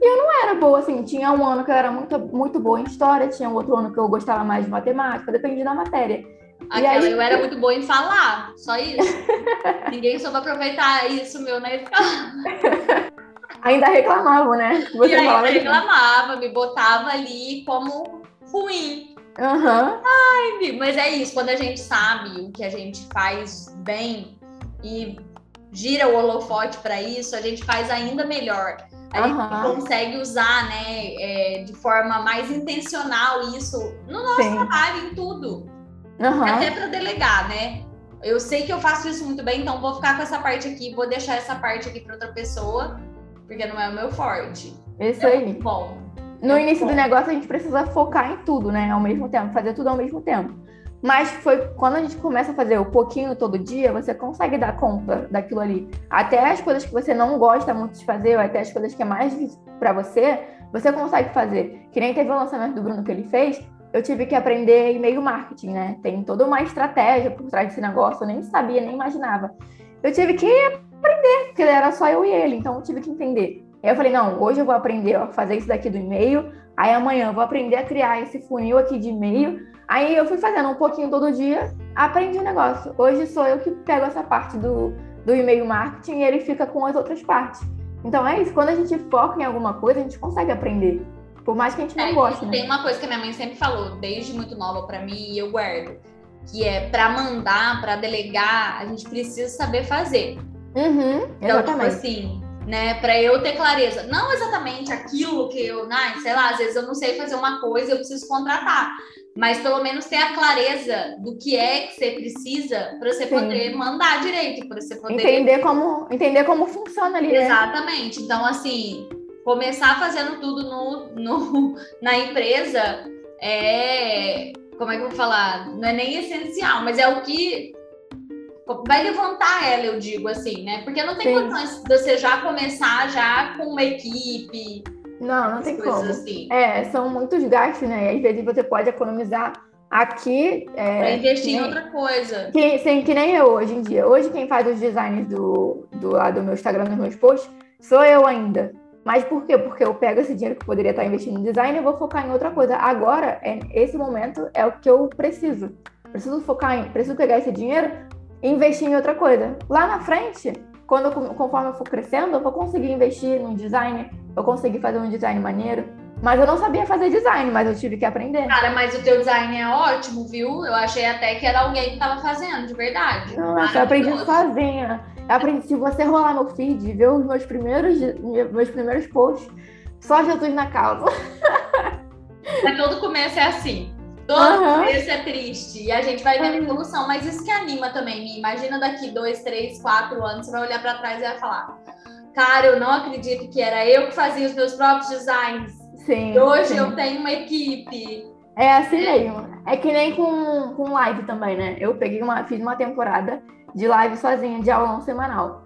E eu não era boa, assim, tinha um ano que eu era muito, muito boa em história, tinha outro ano que eu gostava mais de matemática, dependia da matéria. Aquela, aí... eu era muito boa em falar, só isso. Ninguém soube aproveitar isso, meu, na escola. Ainda reclamava, né? Você e ainda reclamava, me botava ali como ruim. Uhum. Ai, mas é isso, quando a gente sabe o que a gente faz bem e gira o holofote para isso, a gente faz ainda melhor a uhum. gente consegue usar, né, é, de forma mais intencional isso no nosso Sim. trabalho, em tudo. Uhum. Até para delegar, né? Eu sei que eu faço isso muito bem, então vou ficar com essa parte aqui, vou deixar essa parte aqui para outra pessoa, porque não é o meu forte. Isso é aí. Bom. No início do negócio, a gente precisa focar em tudo, né? Ao mesmo tempo, fazer tudo ao mesmo tempo. Mas foi quando a gente começa a fazer o pouquinho todo dia, você consegue dar conta daquilo ali. Até as coisas que você não gosta muito de fazer, ou até as coisas que é mais difícil para você, você consegue fazer. Que nem teve o lançamento do Bruno que ele fez, eu tive que aprender e-mail marketing, né? Tem toda uma estratégia por trás desse negócio, eu nem sabia, nem imaginava. Eu tive que aprender, porque era só eu e ele, então eu tive que entender. Aí eu falei, não, hoje eu vou aprender a fazer isso daqui do e-mail, aí amanhã eu vou aprender a criar esse funil aqui de e-mail, Aí eu fui fazendo um pouquinho todo dia, aprendi o um negócio. Hoje sou eu que pego essa parte do, do e-mail marketing e ele fica com as outras partes. Então é isso, quando a gente foca em alguma coisa, a gente consegue aprender. Por mais que a gente não é, goste. Né? Tem uma coisa que a minha mãe sempre falou, desde muito nova para mim, e eu guardo, que é para mandar, para delegar, a gente precisa saber fazer. Uhum, então, tipo assim, né, para eu ter clareza, não exatamente aquilo que eu, né, sei lá, às vezes eu não sei fazer uma coisa, eu preciso contratar mas pelo menos ter a clareza do que é que você precisa para você Sim. poder mandar direito, para você poder entender como entender como funciona ali. Né? Exatamente. Né? Então assim, começar fazendo tudo no, no, na empresa é como é que eu vou falar? Não é nem essencial, mas é o que vai levantar ela, eu digo assim, né? Porque não tem condições de você já começar já com uma equipe não, não tem como. Assim. É, são muitos gastos, né? às vezes você pode economizar aqui. É, para investir nem, em outra coisa. Que, sim, que nem eu hoje em dia. Hoje quem faz os designs do, do lado do meu Instagram, nos meus posts, sou eu ainda. Mas por quê? Porque eu pego esse dinheiro que eu poderia estar investindo em design e vou focar em outra coisa. Agora, é, esse momento é o que eu preciso. Preciso focar em, preciso pegar esse dinheiro investir em outra coisa. Lá na frente, quando conforme eu for crescendo, eu vou conseguir investir num design, eu conseguir fazer um design maneiro. Mas eu não sabia fazer design, mas eu tive que aprender. Cara, mas o teu design é ótimo, viu? Eu achei até que era alguém que tava fazendo, de verdade. Não, eu aprendi sozinha. Eu aprendi, se você rolar meu feed e ver os meus primeiros, meus primeiros posts, só Jesus na causa. Mas todo começo é assim. Todo uhum. começo é triste. E a gente vai vendo evolução. Mas isso que anima também. Me imagina daqui dois, três, quatro anos, você vai olhar para trás e vai falar: Cara, eu não acredito que era eu que fazia os meus próprios designs Sim. E hoje sim. eu tenho uma equipe. É assim mesmo. É que nem com, com live também, né? Eu peguei uma, fiz uma temporada de live sozinha, de aulão semanal.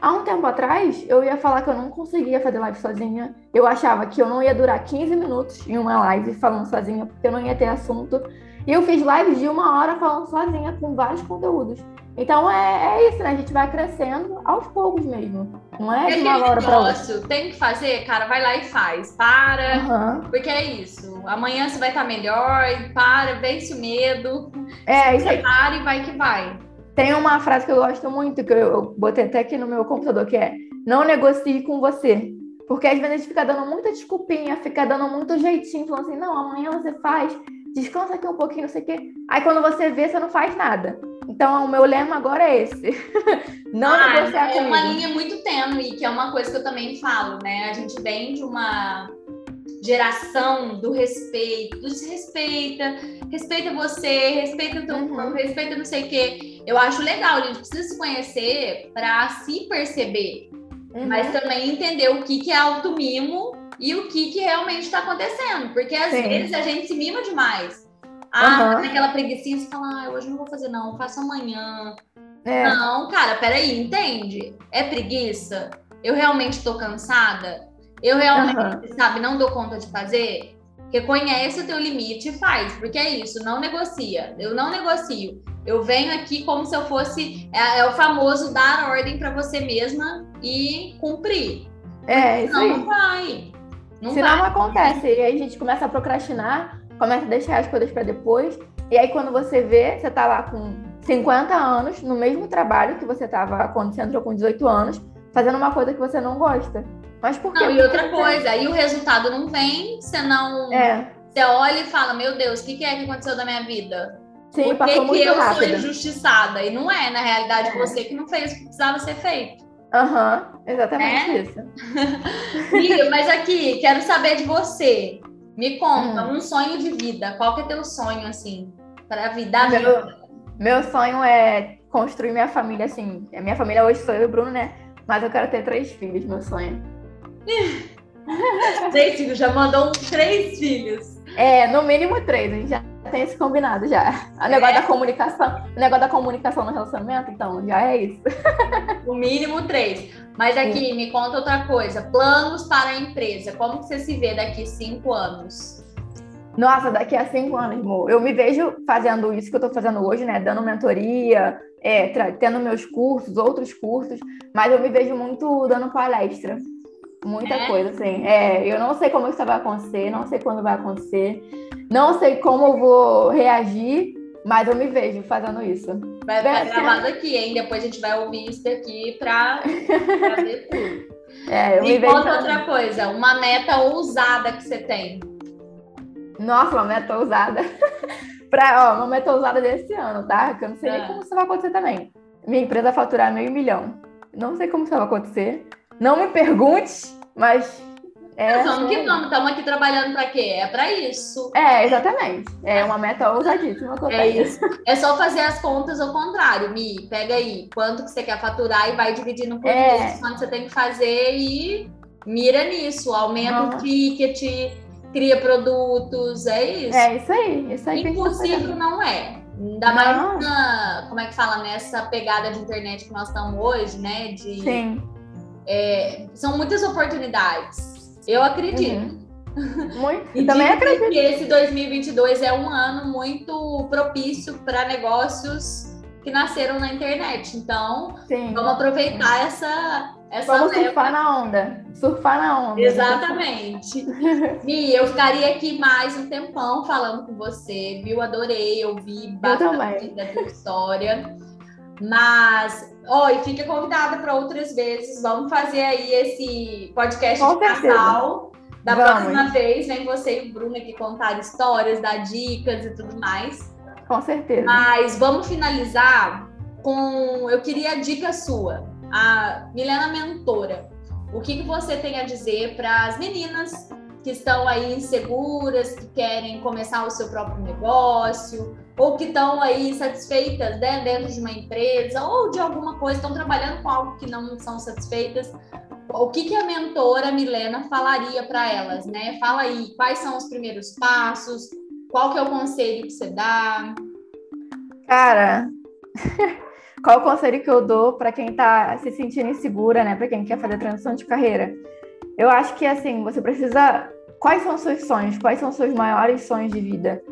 Há um tempo atrás, eu ia falar que eu não conseguia fazer live sozinha. Eu achava que eu não ia durar 15 minutos em uma live falando sozinha, porque eu não ia ter assunto. E eu fiz lives de uma hora falando sozinha, com vários conteúdos. Então é, é isso, né? A gente vai crescendo aos poucos mesmo. Não é de uma hora para outra. Tem que fazer, cara, vai lá e faz. Para, uhum. porque é isso. Amanhã você vai estar melhor, para, vence o medo. É, isso aí. Para e vai que vai. Tem uma frase que eu gosto muito, que eu botei até aqui no meu computador, que é não negocie com você. Porque às vezes a gente fica dando muita desculpinha, fica dando muito jeitinho, falando assim, não, amanhã você faz, descansa aqui um pouquinho, não sei o quê. Aí quando você vê, você não faz nada. Então, o meu lema agora é esse. Não ah, negociar É uma linha muito tênue, que é uma coisa que eu também falo, né? A gente vem de uma geração do respeito, do se respeita, respeita você, respeita o teu uhum. corpo, respeita não sei o quê. Eu acho legal, a gente precisa se conhecer para se perceber, uhum. mas também entender o que, que é auto-mimo e o que, que realmente está acontecendo, porque às Sim. vezes a gente se mima demais. Ah, uhum. naquela preguiça, você fala, ah, hoje não vou fazer não, faço amanhã. É. Não, cara, peraí, entende? É preguiça? Eu realmente tô cansada? Eu realmente, uhum. sabe, não dou conta de fazer? Reconhece o teu limite e faz, porque é isso, não negocia. Eu não negocio. Eu venho aqui como se eu fosse. É, é o famoso dar ordem para você mesma e cumprir. É, isso não, não vai. Não Senão vai. não acontece. E aí a gente começa a procrastinar começa a deixar as coisas para depois. E aí, quando você vê, você tá lá com 50 anos, no mesmo trabalho que você estava quando você entrou com 18 anos, fazendo uma coisa que você não gosta. Mas por quê? Não, e outra coisa, aí o resultado não vem, você não. É. Você olha e fala: Meu Deus, o que, que é que aconteceu da minha vida? Sim, por que, que eu rápido. sou injustiçada? E não é, na realidade, é. você que não fez o que precisava ser feito. Aham, uhum, exatamente é? isso. Amiga, mas aqui, quero saber de você. Me conta, hum. um sonho de vida. Qual que é teu sonho, assim, para a vida? Meu, meu sonho é construir minha família, assim. A minha família hoje sou eu e o Bruno, né? Mas eu quero ter três filhos, meu sonho. três filhos, já mandou três filhos. É, no mínimo três, a gente já tem esse combinado já. O negócio é. da comunicação, o negócio da comunicação no relacionamento, então, já é isso. No mínimo três. Mas aqui, Sim. me conta outra coisa. Planos para a empresa. Como você se vê daqui cinco anos? Nossa, daqui a cinco anos, amor. Eu me vejo fazendo isso que eu estou fazendo hoje, né? Dando mentoria, é, tendo meus cursos, outros cursos, mas eu me vejo muito dando palestra. Muita é? coisa, assim. É, eu não sei como isso vai acontecer, não sei quando vai acontecer, não sei como eu vou reagir, mas eu me vejo fazendo isso. Vai ficar gravado aqui, hein? Depois a gente vai ouvir isso daqui para ver tudo. É, eu me, me vejo. conta outra coisa, uma meta ousada que você tem. Nossa, uma meta ousada. pra, ó, uma meta ousada desse ano, tá? Que eu não sei nem ah. como isso vai acontecer também. Minha empresa faturar meio milhão. Não sei como isso vai acontecer. Não me pergunte, mas é, vamos que vamos, estamos aqui trabalhando para quê? É para isso. É, exatamente. É uma meta ousadíssima. É isso. É só fazer as contas ao contrário, Mi. Pega aí quanto que você quer faturar e vai dividindo por é. vezes quanto você tem que fazer e mira nisso. Aumenta uhum. o ticket, cria produtos, é isso. É isso aí. Isso aí Impossível não é. Ainda mais na, como é que fala, nessa pegada de internet que nós estamos hoje, né? De, Sim. É, são muitas oportunidades. Eu acredito. Uhum. Muito. e também acredito. que esse 2022 é um ano muito propício para negócios que nasceram na internet. Então, Sim. vamos aproveitar essa essa Vamos leva. surfar na onda. Surfar na onda. Exatamente. Mi, eu ficaria aqui mais um tempão falando com você, viu? Adorei ouvir bastante da tua história. Mas, ó, e fica convidada para outras vezes. Vamos fazer aí esse podcast Com de certeza. casal. Da Vamos. próxima vez, vem você e o Bruno aqui contar histórias, dar dicas e tudo mais. Com certeza. Mas vamos finalizar com. Eu queria a dica sua. A Milena Mentora. O que, que você tem a dizer para as meninas que estão aí inseguras, que querem começar o seu próprio negócio, ou que estão aí satisfeitas né, dentro de uma empresa, ou de alguma coisa, estão trabalhando com algo que não são satisfeitas. O que, que a mentora Milena falaria para elas, né? Fala aí, quais são os primeiros passos, qual que é o conselho que você dá? Cara, qual o conselho que eu dou para quem está se sentindo insegura, né? Para quem quer fazer transição de carreira? Eu acho que assim, você precisa. Quais são os seus sonhos? Quais são os seus maiores sonhos de vida?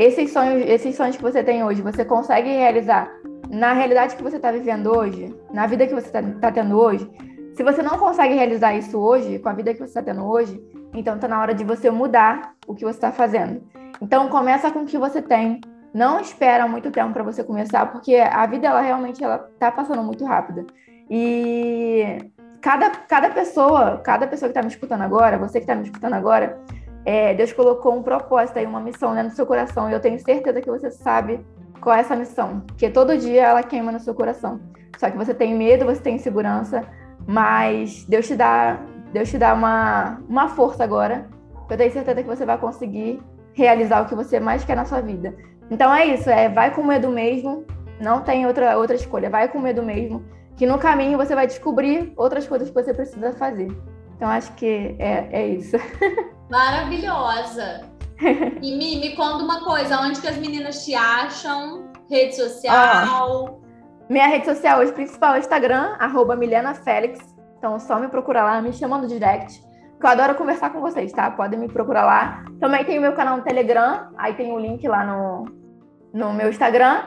Esses sonhos, esses sonhos que você tem hoje, você consegue realizar na realidade que você está vivendo hoje, na vida que você está tá tendo hoje? Se você não consegue realizar isso hoje, com a vida que você está tendo hoje, então está na hora de você mudar o que você está fazendo. Então começa com o que você tem. Não espera muito tempo para você começar, porque a vida ela realmente ela tá passando muito rápida. E cada, cada pessoa, cada pessoa que está me escutando agora, você que está me escutando agora, é, Deus colocou um propósito aí, uma missão né, no seu coração. E eu tenho certeza que você sabe qual é essa missão, porque todo dia ela queima no seu coração. Só que você tem medo, você tem insegurança, mas Deus te dá, Deus te dá uma, uma força agora. Eu tenho certeza que você vai conseguir realizar o que você mais quer na sua vida. Então é isso, é vai com medo mesmo, não tem outra, outra escolha, vai com medo mesmo que no caminho você vai descobrir outras coisas que você precisa fazer. Então acho que é, é isso. Maravilhosa. E me, me conta uma coisa, onde que as meninas te acham? Rede social? minha rede social hoje principal é Instagram, arroba Félix. Então só me procura lá, me chama no direct. Que eu adoro conversar com vocês, tá? Podem me procurar lá. Também tem o meu canal no Telegram, aí tem o link lá no, no meu Instagram.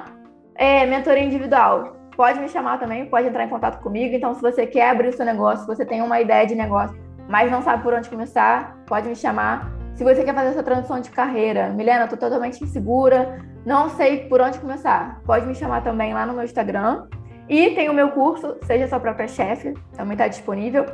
É mentoria individual pode me chamar também, pode entrar em contato comigo. Então, se você quer abrir o seu negócio, se você tem uma ideia de negócio, mas não sabe por onde começar, pode me chamar. Se você quer fazer essa transição de carreira, Milena, tô totalmente insegura, não sei por onde começar, pode me chamar também lá no meu Instagram. E tem o meu curso, Seja Sua Própria Chefe, também está disponível.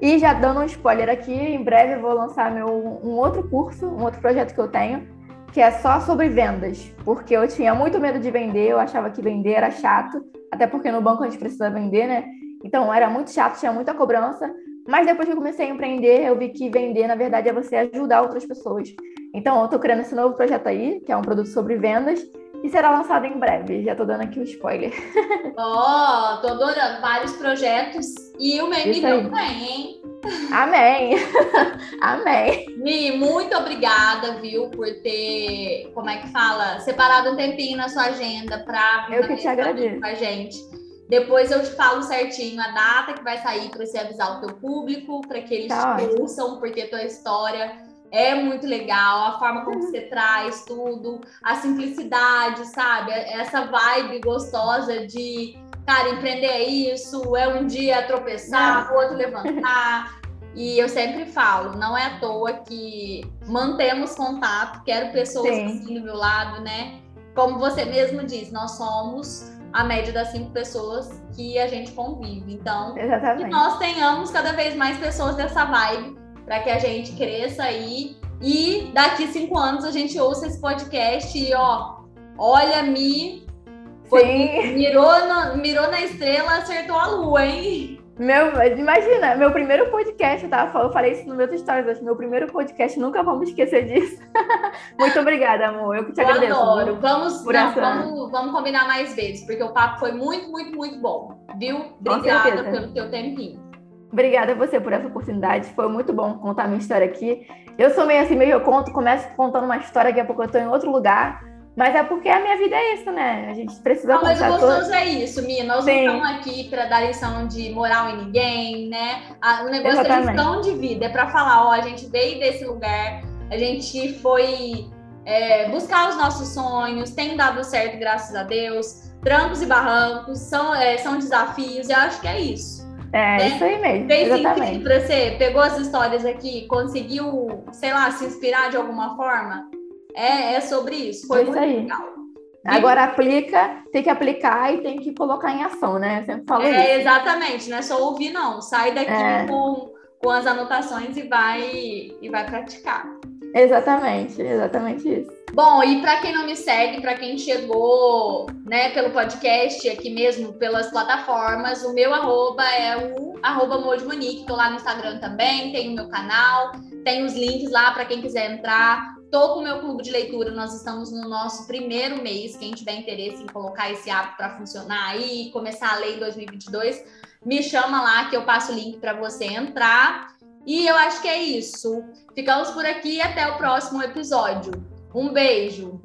E já dando um spoiler aqui, em breve eu vou lançar meu, um outro curso, um outro projeto que eu tenho, que é só sobre vendas, porque eu tinha muito medo de vender, eu achava que vender era chato, até porque no banco a gente precisa vender, né? Então era muito chato, tinha muita cobrança. Mas depois que eu comecei a empreender, eu vi que vender, na verdade, é você ajudar outras pessoas. Então, eu estou criando esse novo projeto aí, que é um produto sobre vendas, e será lançado em breve. Já estou dando aqui o um spoiler. Ó, oh, tô adorando vários projetos. E o meu também, hein? Amém. Amém. Mi, muito obrigada, viu, por ter, como é que fala, separado um tempinho na sua agenda para Eu que te agradeço. com a gente. Depois eu te falo certinho a data que vai sair para você avisar o teu público, para que eles tá te ouçam, porque a tua história é muito legal, a forma como você traz tudo, a simplicidade, sabe? Essa vibe gostosa de cara, empreender é isso, é um dia tropeçar, o outro levantar. E eu sempre falo, não é à toa que mantemos contato, quero pessoas Sim. assim do meu lado, né? Como você mesmo diz, nós somos a média das cinco pessoas que a gente convive. Então, Exatamente. que nós tenhamos cada vez mais pessoas dessa vibe para que a gente cresça aí e daqui cinco anos a gente ouça esse podcast e ó, olha me foi, mirou, no, mirou na estrela, acertou a lua, hein? Meu, imagina, meu primeiro podcast, tá? Eu falei isso no meu stories meu primeiro podcast, nunca vamos esquecer disso. muito obrigada, amor. Eu que te eu agradeço. Adoro. Vamos, não, vamos, vamos combinar mais vezes, porque o papo foi muito, muito, muito bom. Viu? Obrigada pelo teu tempinho. Obrigada a você por essa oportunidade. Foi muito bom contar minha história aqui. Eu sou meio assim, meio eu conto, começo contando uma história, daqui a pouco eu tô em outro lugar. Mas é porque a minha vida é isso, né? A gente precisa Não, Mas o gostoso todo... é isso, Mia. Nós Sim. não estamos aqui para dar lição de moral em ninguém, né? O negócio Exatamente. é lição de vida. É para falar, ó, a gente veio desse lugar, a gente foi é, buscar os nossos sonhos, tem dado certo, graças a Deus. Trancos e barrancos são, é, são desafios, eu acho que é isso. É, né? isso aí mesmo. Fez sentido para você? Pegou as histórias aqui, conseguiu, sei lá, se inspirar de alguma forma? É, é sobre isso. Foi isso muito aí. legal. Agora aplica, tem que aplicar e tem que colocar em ação, né? Eu sempre falo é, isso. Exatamente, não é só ouvir, não. Sai daqui é. com, com as anotações e vai e vai praticar. Exatamente, exatamente isso. Bom, e para quem não me segue, para quem chegou, né, pelo podcast aqui mesmo, pelas plataformas, o meu arroba é o arroba Monique, tô lá no Instagram também, tem o meu canal, tem os links lá para quem quiser entrar. Tô com o meu clube de leitura, nós estamos no nosso primeiro mês. Quem tiver interesse em colocar esse hábito para funcionar aí, começar a ler em 2022, me chama lá que eu passo o link para você entrar. E eu acho que é isso. Ficamos por aqui e até o próximo episódio. Um beijo!